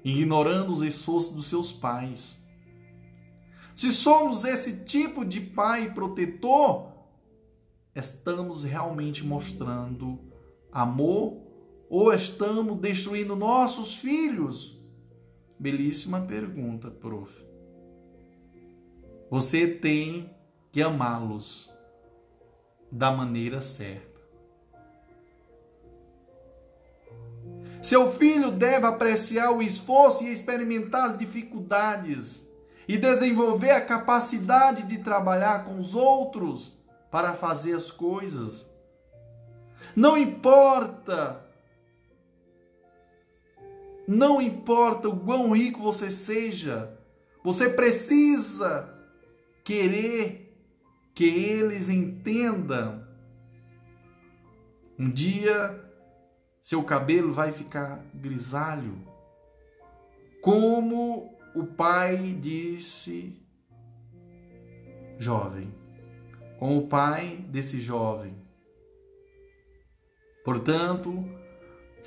ignorando os esforços dos seus pais. Se somos esse tipo de pai protetor, estamos realmente mostrando amor ou estamos destruindo nossos filhos? Belíssima pergunta, prof. Você tem que amá-los da maneira certa. Seu filho deve apreciar o esforço e experimentar as dificuldades e desenvolver a capacidade de trabalhar com os outros para fazer as coisas. Não importa não importa o quão rico você seja, você precisa querer que eles entendam. Um dia seu cabelo vai ficar grisalho, como o pai disse, jovem, como o pai desse jovem. Portanto,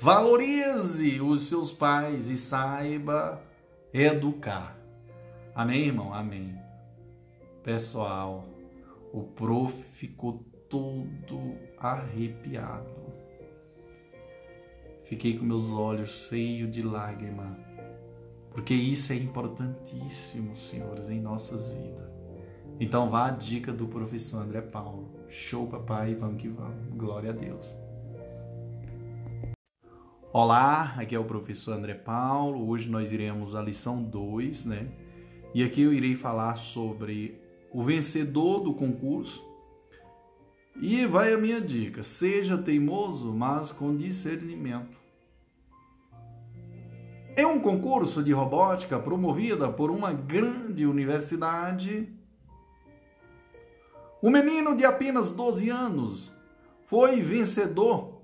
Valorize os seus pais e saiba educar. Amém, irmão? Amém. Pessoal, o prof ficou todo arrepiado. Fiquei com meus olhos cheios de lágrima, porque isso é importantíssimo, senhores, em nossas vidas. Então vá a dica do professor André Paulo. Show, papai, vamos que vamos. Glória a Deus. Olá, aqui é o professor André Paulo. Hoje nós iremos a lição 2, né? E aqui eu irei falar sobre o vencedor do concurso. E vai a minha dica: seja teimoso, mas com discernimento. É um concurso de robótica promovida por uma grande universidade. O menino de apenas 12 anos foi vencedor,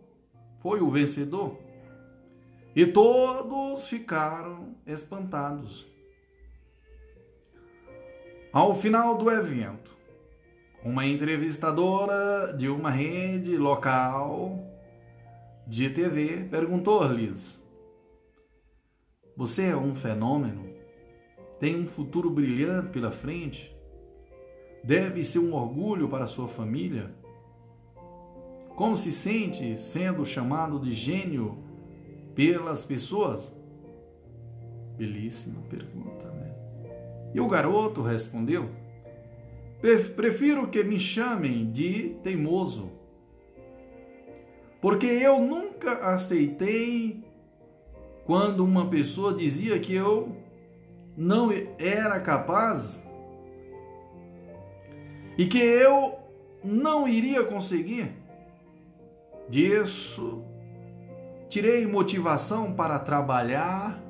foi o vencedor e todos ficaram espantados. Ao final do evento, uma entrevistadora de uma rede local de TV perguntou-lhes: Você é um fenômeno? Tem um futuro brilhante pela frente? Deve ser um orgulho para sua família? Como se sente sendo chamado de gênio pelas pessoas? Belíssima pergunta, né? E o garoto respondeu: Prefiro que me chamem de teimoso, porque eu nunca aceitei quando uma pessoa dizia que eu não era capaz e que eu não iria conseguir. Disso, tirei motivação para trabalhar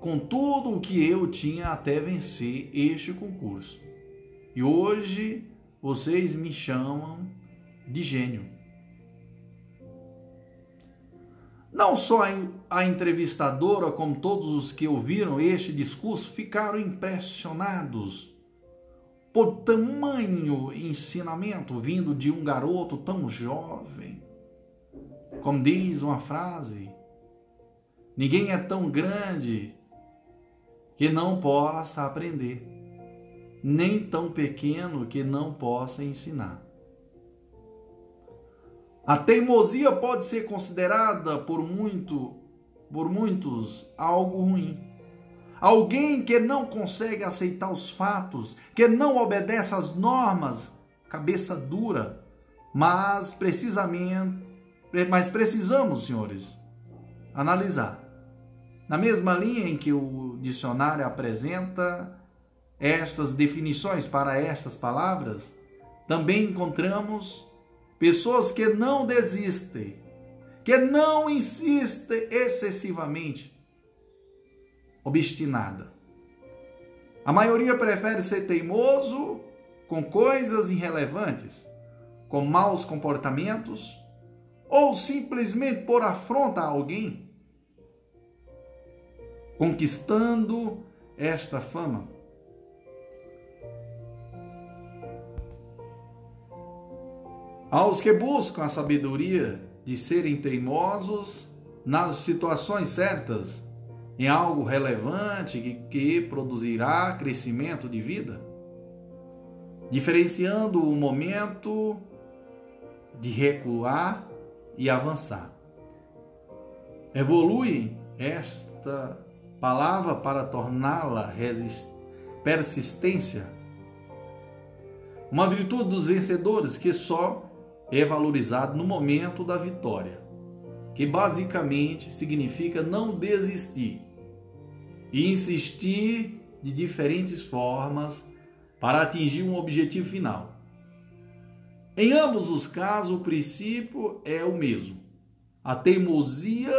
com tudo o que eu tinha até vencer este concurso. E hoje vocês me chamam de gênio. Não só a entrevistadora, como todos os que ouviram este discurso, ficaram impressionados por tamanho ensinamento vindo de um garoto tão jovem. Como diz uma frase, ninguém é tão grande que não possa aprender, nem tão pequeno que não possa ensinar. A teimosia pode ser considerada por muito, por muitos algo ruim. Alguém que não consegue aceitar os fatos, que não obedece às normas, cabeça dura, mas precisamente, mas precisamos, senhores, analisar. Na mesma linha em que o dicionário apresenta estas definições para estas palavras, também encontramos pessoas que não desistem, que não insistem excessivamente obstinada. A maioria prefere ser teimoso com coisas irrelevantes, com maus comportamentos, ou simplesmente por afronta a alguém, conquistando esta fama. Aos que buscam a sabedoria de serem teimosos nas situações certas, em algo relevante que, que produzirá crescimento de vida, diferenciando o momento de recuar e avançar. Evolui esta palavra para torná-la persistência. Uma virtude dos vencedores que só é valorizado no momento da vitória, que basicamente significa não desistir e insistir de diferentes formas para atingir um objetivo final. Em ambos os casos, o princípio é o mesmo. A teimosia,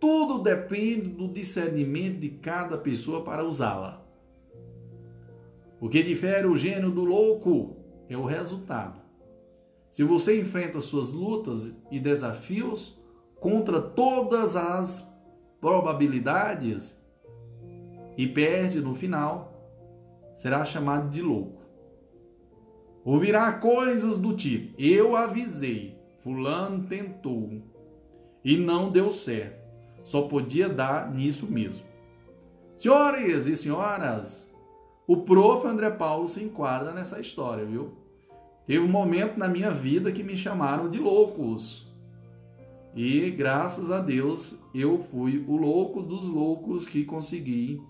tudo depende do discernimento de cada pessoa para usá-la. O que difere o gênio do louco é o resultado. Se você enfrenta suas lutas e desafios contra todas as probabilidades e perde no final, será chamado de louco. Ouvirá coisas do tipo: Eu avisei, Fulano tentou e não deu certo. Só podia dar nisso mesmo. Senhores e senhoras, o prof. André Paulo se enquadra nessa história, viu? Teve um momento na minha vida que me chamaram de loucos. E graças a Deus eu fui o louco dos loucos que consegui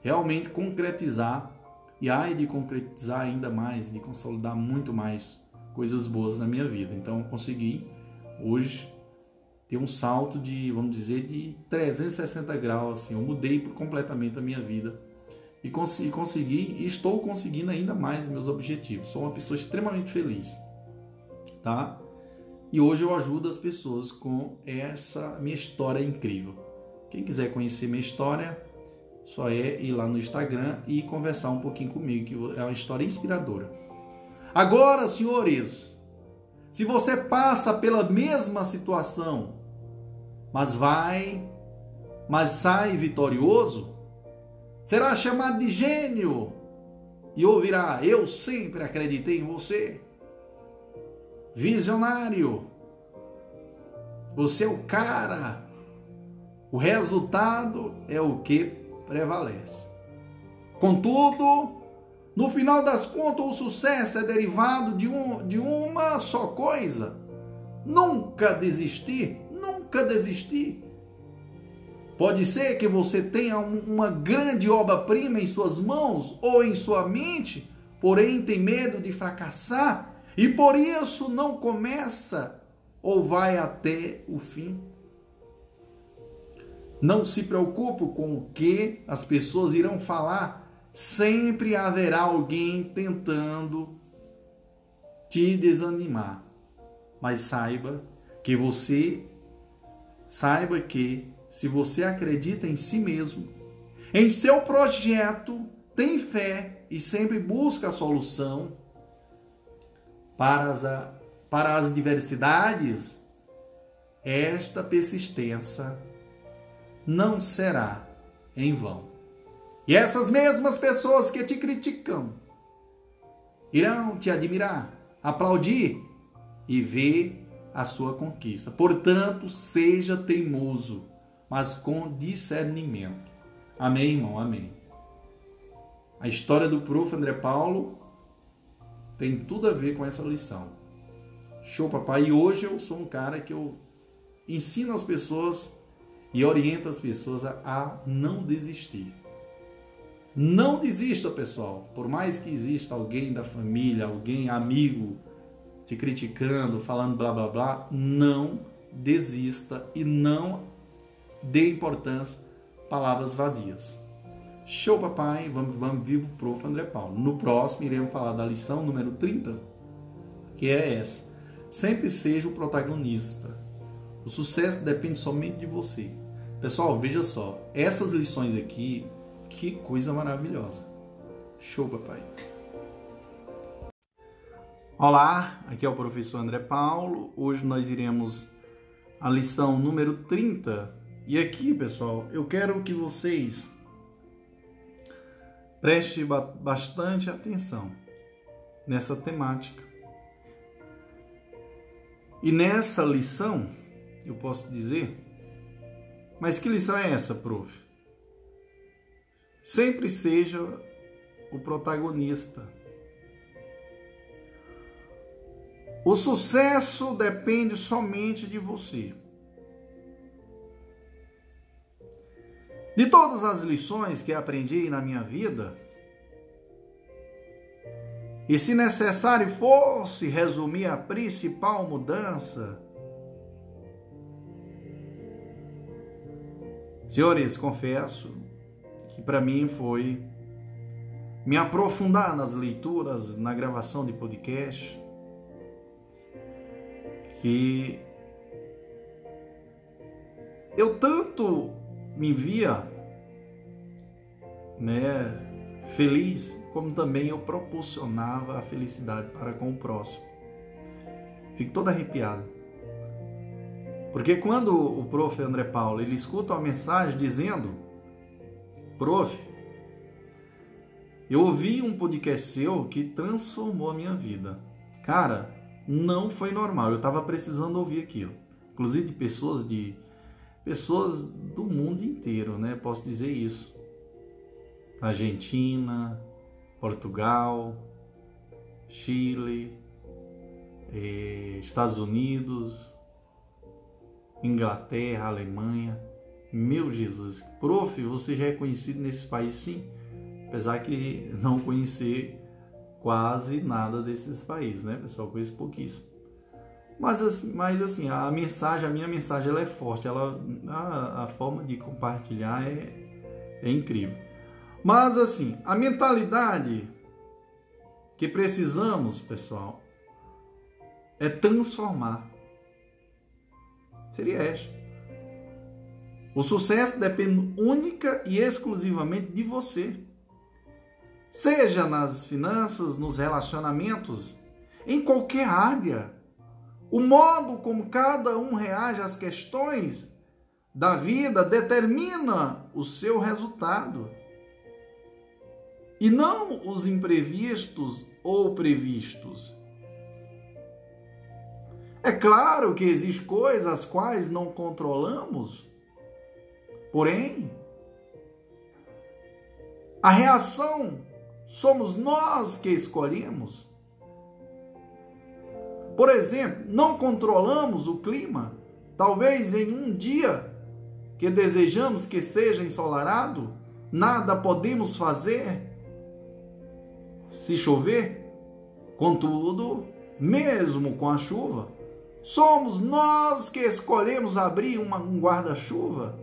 realmente concretizar e ai de concretizar ainda mais, de consolidar muito mais coisas boas na minha vida. Então consegui hoje ter um salto de, vamos dizer, de 360 graus assim. Eu mudei completamente a minha vida e consegui, e estou conseguindo ainda mais meus objetivos. Sou uma pessoa extremamente feliz, tá? E hoje eu ajudo as pessoas com essa minha história incrível. Quem quiser conhecer minha história, só é ir lá no Instagram e conversar um pouquinho comigo, que é uma história inspiradora. Agora, senhores, se você passa pela mesma situação, mas vai, mas sai vitorioso, será chamado de gênio e ouvirá: Eu sempre acreditei em você visionário. Você é o cara. O resultado é o que prevalece. Contudo, no final das contas, o sucesso é derivado de, um, de uma só coisa: Nunca desistir, nunca desistir. Pode ser que você tenha uma grande obra-prima em suas mãos ou em sua mente, porém tem medo de fracassar e por isso não começa ou vai até o fim. Não se preocupe com o que as pessoas irão falar, sempre haverá alguém tentando te desanimar. Mas saiba que você saiba que se você acredita em si mesmo, em seu projeto, tem fé e sempre busca a solução para as, para as diversidades, esta persistência não será em vão. E essas mesmas pessoas que te criticam irão te admirar, aplaudir e ver a sua conquista. Portanto, seja teimoso, mas com discernimento. Amém, irmão? Amém. A história do prof. André Paulo tem tudo a ver com essa lição. Show, papai. E hoje eu sou um cara que eu ensino as pessoas e oriento as pessoas a, a não desistir. Não desista, pessoal. Por mais que exista alguém da família, alguém amigo te criticando, falando blá blá blá, não desista e não dê importância palavras vazias. Show, papai. Vamos, vamos vivo, prof. André Paulo. No próximo, iremos falar da lição número 30, que é essa. Sempre seja o protagonista. O sucesso depende somente de você. Pessoal, veja só. Essas lições aqui, que coisa maravilhosa. Show, papai. Olá, aqui é o professor André Paulo. Hoje nós iremos a lição número 30. E aqui, pessoal, eu quero que vocês Preste bastante atenção nessa temática. E nessa lição, eu posso dizer, mas que lição é essa, prof? Sempre seja o protagonista. O sucesso depende somente de você. De todas as lições que aprendi na minha vida, e se necessário fosse resumir a principal mudança, senhores, confesso que para mim foi me aprofundar nas leituras, na gravação de podcast, que eu tanto me via né, feliz, como também eu proporcionava a felicidade para com o próximo. Fico todo arrepiado. Porque quando o prof. André Paulo ele escuta uma mensagem dizendo: Prof, eu ouvi um podcast seu que transformou a minha vida. Cara, não foi normal. Eu estava precisando ouvir aquilo. Inclusive de pessoas de pessoas do mundo inteiro, né? Posso dizer isso. Argentina, Portugal, Chile, eh, Estados Unidos, Inglaterra, Alemanha. Meu Jesus, prof, você já é conhecido nesse país sim, apesar que (laughs) não conhecer quase nada desses países, né, pessoal? Conheço pouquíssimo. Mas assim, mas assim, a mensagem, a minha mensagem ela é forte, ela, a, a forma de compartilhar é, é incrível. Mas assim, a mentalidade que precisamos, pessoal, é transformar. Seria esta. O sucesso depende única e exclusivamente de você. Seja nas finanças, nos relacionamentos, em qualquer área o modo como cada um reage às questões da vida determina o seu resultado. E não os imprevistos ou previstos. É claro que existem coisas as quais não controlamos, porém, a reação somos nós que escolhemos. Por exemplo, não controlamos o clima. Talvez em um dia que desejamos que seja ensolarado, nada podemos fazer se chover. Contudo, mesmo com a chuva, somos nós que escolhemos abrir uma, um guarda-chuva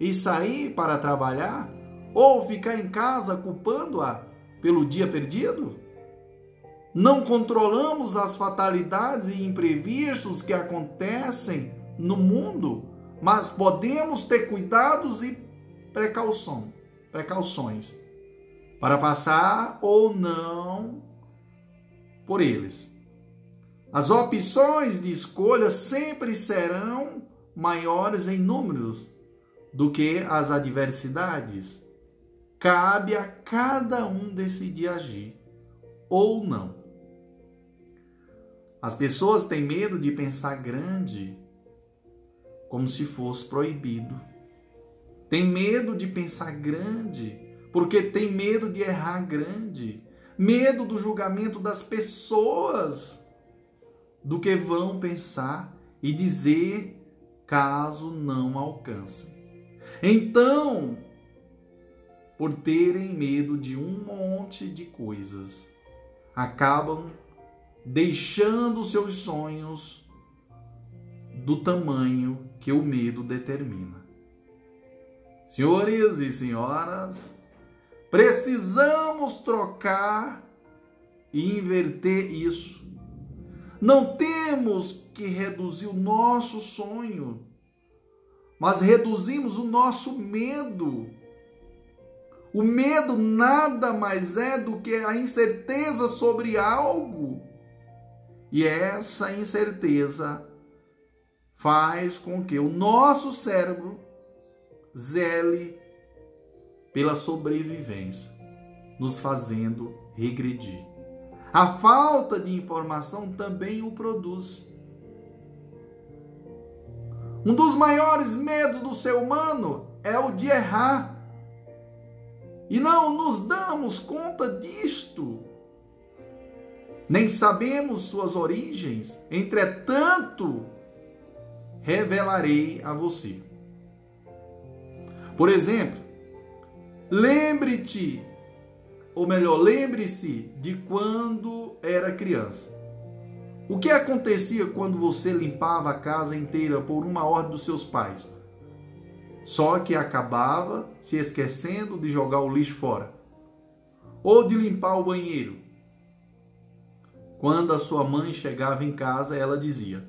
e sair para trabalhar ou ficar em casa culpando-a pelo dia perdido? Não controlamos as fatalidades e imprevistos que acontecem no mundo, mas podemos ter cuidados e precaução, precauções para passar ou não por eles. As opções de escolha sempre serão maiores em números do que as adversidades. Cabe a cada um decidir agir ou não. As pessoas têm medo de pensar grande, como se fosse proibido. Tem medo de pensar grande, porque tem medo de errar grande, medo do julgamento das pessoas, do que vão pensar e dizer caso não alcancem. Então, por terem medo de um monte de coisas, acabam deixando seus sonhos do tamanho que o medo determina. Senhores e senhoras, precisamos trocar e inverter isso. Não temos que reduzir o nosso sonho, mas reduzimos o nosso medo o medo nada mais é do que a incerteza sobre algo. E essa incerteza faz com que o nosso cérebro zele pela sobrevivência, nos fazendo regredir. A falta de informação também o produz. Um dos maiores medos do ser humano é o de errar. E não nos damos conta disto. Nem sabemos suas origens. Entretanto, revelarei a você. Por exemplo, lembre-te, ou melhor, lembre-se de quando era criança. O que acontecia quando você limpava a casa inteira por uma ordem dos seus pais? Só que acabava se esquecendo de jogar o lixo fora ou de limpar o banheiro. Quando a sua mãe chegava em casa, ela dizia: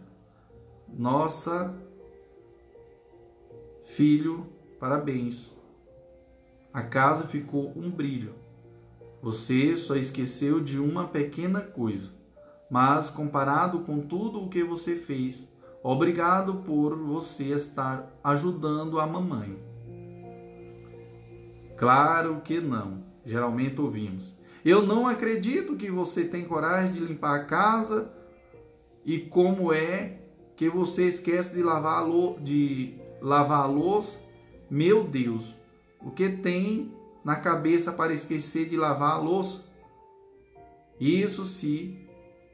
Nossa, filho, parabéns. A casa ficou um brilho. Você só esqueceu de uma pequena coisa, mas comparado com tudo o que você fez, Obrigado por você estar ajudando a mamãe. Claro que não. Geralmente ouvimos. Eu não acredito que você tem coragem de limpar a casa e como é que você esquece de lavar a, de lavar a louça. Meu Deus, o que tem na cabeça para esquecer de lavar a louça? Isso se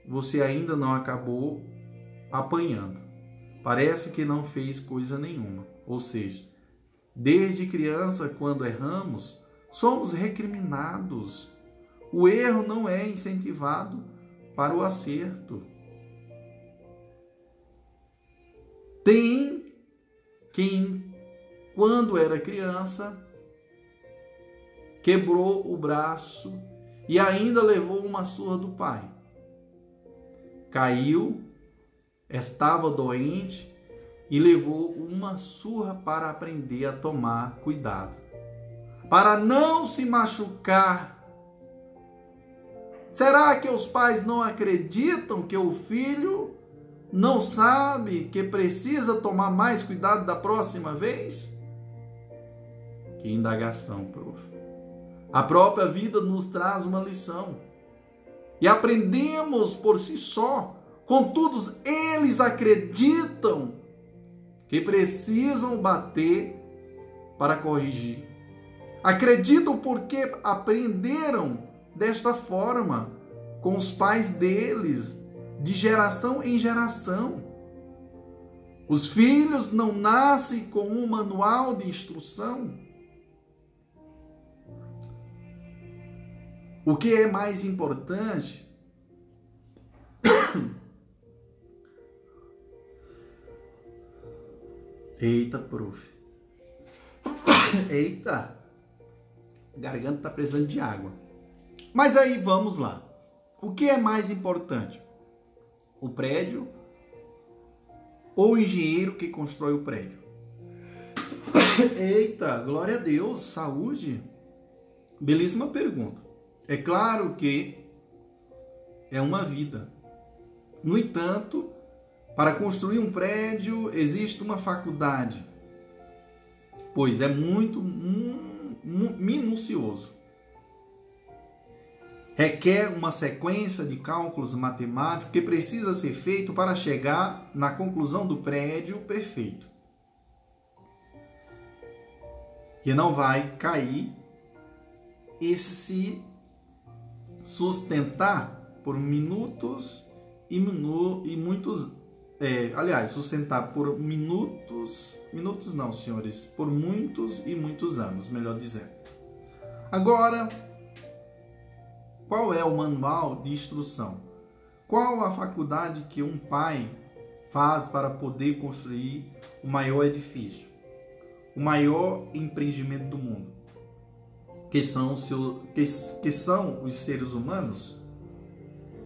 você ainda não acabou apanhando parece que não fez coisa nenhuma. Ou seja, desde criança, quando erramos, somos recriminados. O erro não é incentivado para o acerto. Tem quem, quando era criança, quebrou o braço e ainda levou uma surra do pai. Caiu estava doente e levou uma surra para aprender a tomar cuidado, para não se machucar. Será que os pais não acreditam que o filho não sabe que precisa tomar mais cuidado da próxima vez? Que indagação, prof. A própria vida nos traz uma lição. E aprendemos por si só Contudo, eles acreditam que precisam bater para corrigir. Acreditam porque aprenderam desta forma com os pais deles de geração em geração. Os filhos não nascem com um manual de instrução. O que é mais importante (coughs) Eita, prof. (coughs) Eita. A garganta tá precisando de água. Mas aí vamos lá. O que é mais importante? O prédio ou o engenheiro que constrói o prédio? (coughs) Eita, glória a Deus, saúde. Belíssima pergunta. É claro que é uma vida. No entanto, para construir um prédio existe uma faculdade, pois é muito minucioso. Requer uma sequência de cálculos matemáticos que precisa ser feito para chegar na conclusão do prédio perfeito. Que não vai cair e se sustentar por minutos e, minu, e muitos. É, aliás, sustentar por minutos. Minutos não, senhores. Por muitos e muitos anos, melhor dizendo. Agora, qual é o manual de instrução? Qual a faculdade que um pai faz para poder construir o maior edifício, o maior empreendimento do mundo? que são, os seus, que, que são os seres humanos?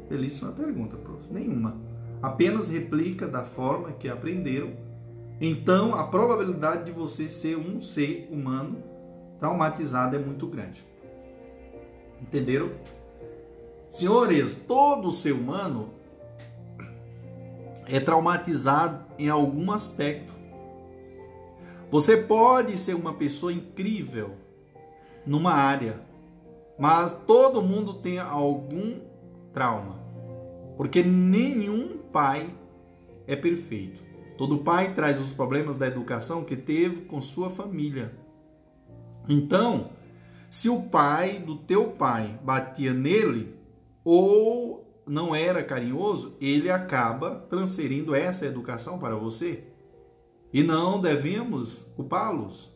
Belíssima pergunta, prof. Nenhuma. Apenas replica da forma que aprenderam. Então, a probabilidade de você ser um ser humano traumatizado é muito grande. Entenderam? Senhores, todo ser humano é traumatizado em algum aspecto. Você pode ser uma pessoa incrível, numa área, mas todo mundo tem algum trauma, porque nenhum pai é perfeito. Todo pai traz os problemas da educação que teve com sua família. Então, se o pai do teu pai batia nele ou não era carinhoso, ele acaba transferindo essa educação para você. E não devemos culpá-los.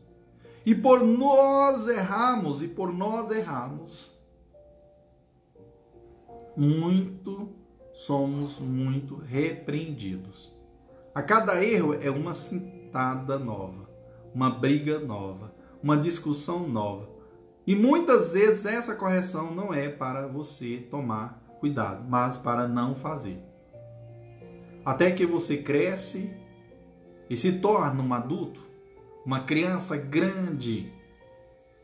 E por nós erramos, e por nós erramos, muito somos muito repreendidos. A cada erro é uma cintada nova, uma briga nova, uma discussão nova. E muitas vezes essa correção não é para você tomar cuidado, mas para não fazer. Até que você cresce e se torna um adulto, uma criança grande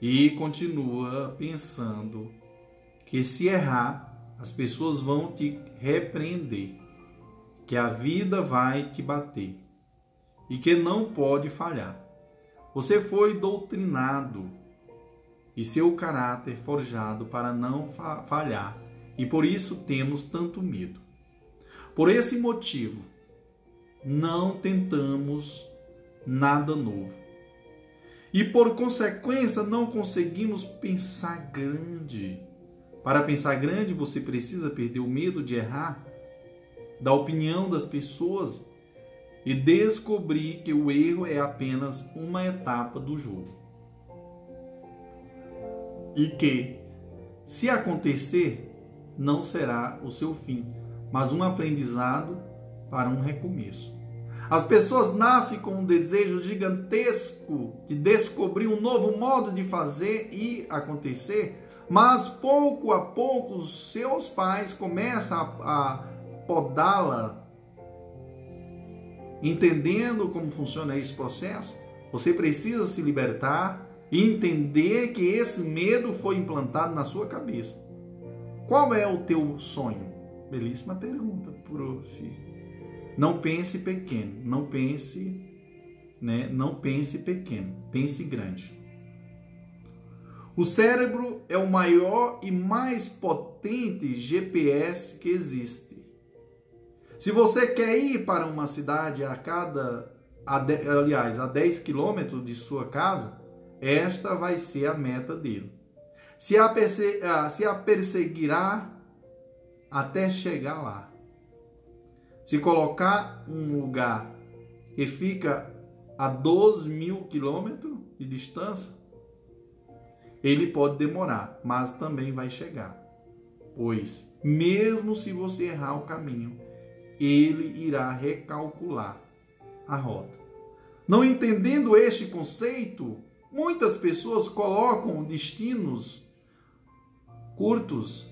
e continua pensando que se errar, as pessoas vão te repreender, que a vida vai te bater e que não pode falhar. Você foi doutrinado e seu caráter forjado para não falhar, e por isso temos tanto medo. Por esse motivo, não tentamos nada novo e por consequência não conseguimos pensar grande. Para pensar grande, você precisa perder o medo de errar, da opinião das pessoas e descobrir que o erro é apenas uma etapa do jogo. E que, se acontecer, não será o seu fim, mas um aprendizado para um recomeço. As pessoas nascem com um desejo gigantesco de descobrir um novo modo de fazer e acontecer, mas pouco a pouco os seus pais começam a, a podá-la, entendendo como funciona esse processo. Você precisa se libertar e entender que esse medo foi implantado na sua cabeça. Qual é o teu sonho? Belíssima pergunta, prof. Não pense pequeno, não pense, né? Não pense pequeno, pense grande. O cérebro é o maior e mais potente GPS que existe. Se você quer ir para uma cidade a cada, aliás, a 10 quilômetros de sua casa, esta vai ser a meta dele. Se a, se a perseguirá até chegar lá. Se colocar um lugar que fica a 12 mil quilômetros de distância, ele pode demorar, mas também vai chegar. Pois, mesmo se você errar o caminho, ele irá recalcular a rota. Não entendendo este conceito, muitas pessoas colocam destinos curtos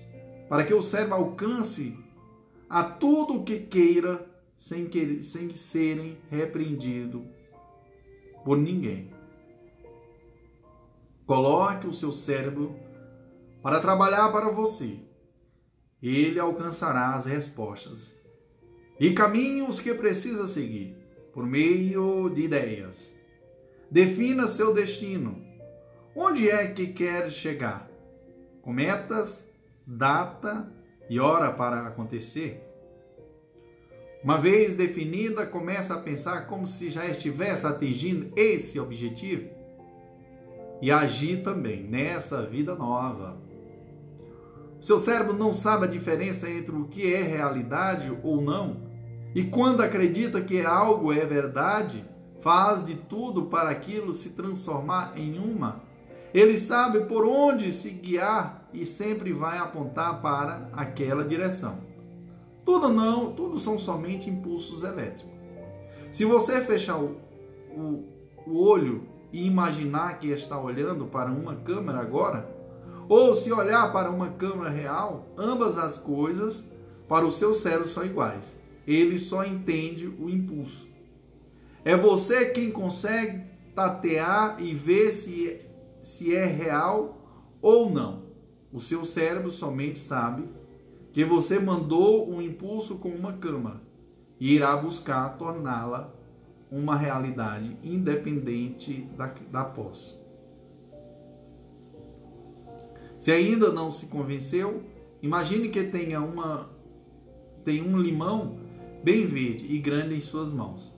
para que o cérebro alcance a tudo o que queira sem, que, sem serem repreendido por ninguém. Coloque o seu cérebro para trabalhar para você. Ele alcançará as respostas e caminhos que precisa seguir por meio de ideias. Defina seu destino. Onde é que quer chegar? Com metas, data e hora para acontecer? Uma vez definida, começa a pensar como se já estivesse atingindo esse objetivo e agir também nessa vida nova. Seu cérebro não sabe a diferença entre o que é realidade ou não, e quando acredita que algo é verdade, faz de tudo para aquilo se transformar em uma. Ele sabe por onde se guiar e sempre vai apontar para aquela direção. Tudo não, tudo são somente impulsos elétricos. Se você fechar o, o, o olho e imaginar que está olhando para uma câmera agora, ou se olhar para uma câmera real, ambas as coisas para o seu cérebro são iguais. Ele só entende o impulso. É você quem consegue tatear e ver se, se é real ou não. O seu cérebro somente sabe que você mandou um impulso com uma câmara e irá buscar torná-la uma realidade independente da, da posse. Se ainda não se convenceu, imagine que tenha uma tem um limão bem verde e grande em suas mãos.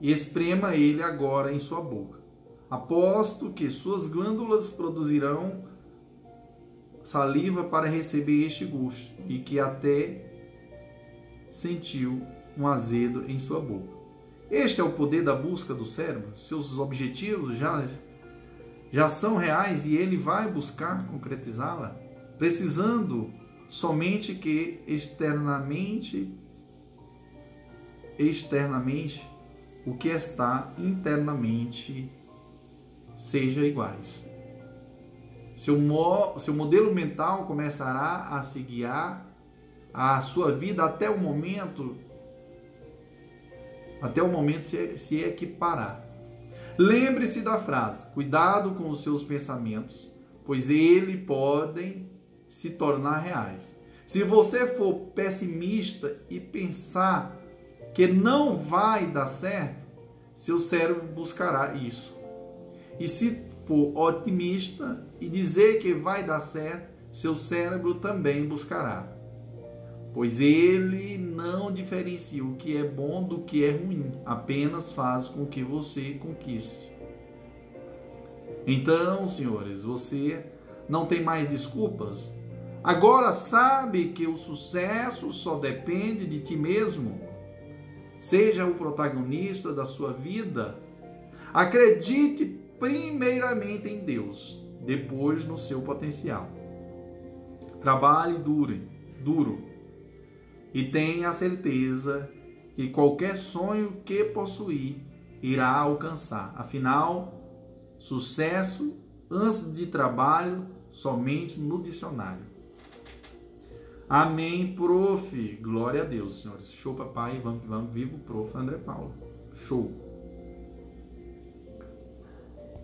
E esprema ele agora em sua boca. Aposto que suas glândulas produzirão saliva para receber este gosto e que até sentiu um azedo em sua boca. Este é o poder da busca do cérebro. Seus objetivos já, já são reais e ele vai buscar concretizá-la, precisando somente que externamente externamente o que está internamente seja iguais. Seu, mo, seu modelo mental começará a se guiar a sua vida até o momento até o momento se, se equiparar. Lembre-se da frase: cuidado com os seus pensamentos, pois eles podem se tornar reais. Se você for pessimista e pensar que não vai dar certo, seu cérebro buscará isso. E se for otimista e dizer que vai dar certo, seu cérebro também buscará. Pois ele não diferencia o que é bom do que é ruim, apenas faz com que você conquiste. Então, senhores, você não tem mais desculpas? Agora sabe que o sucesso só depende de ti mesmo. Seja o protagonista da sua vida. Acredite primeiramente em Deus, depois no seu potencial. Trabalhe duro, duro e tenha a certeza que qualquer sonho que possuir irá alcançar. Afinal, sucesso antes de trabalho somente no dicionário. Amém, prof. Glória a Deus, senhores. Show, papai. Vamos, vamos, vivo, prof. André Paulo. Show.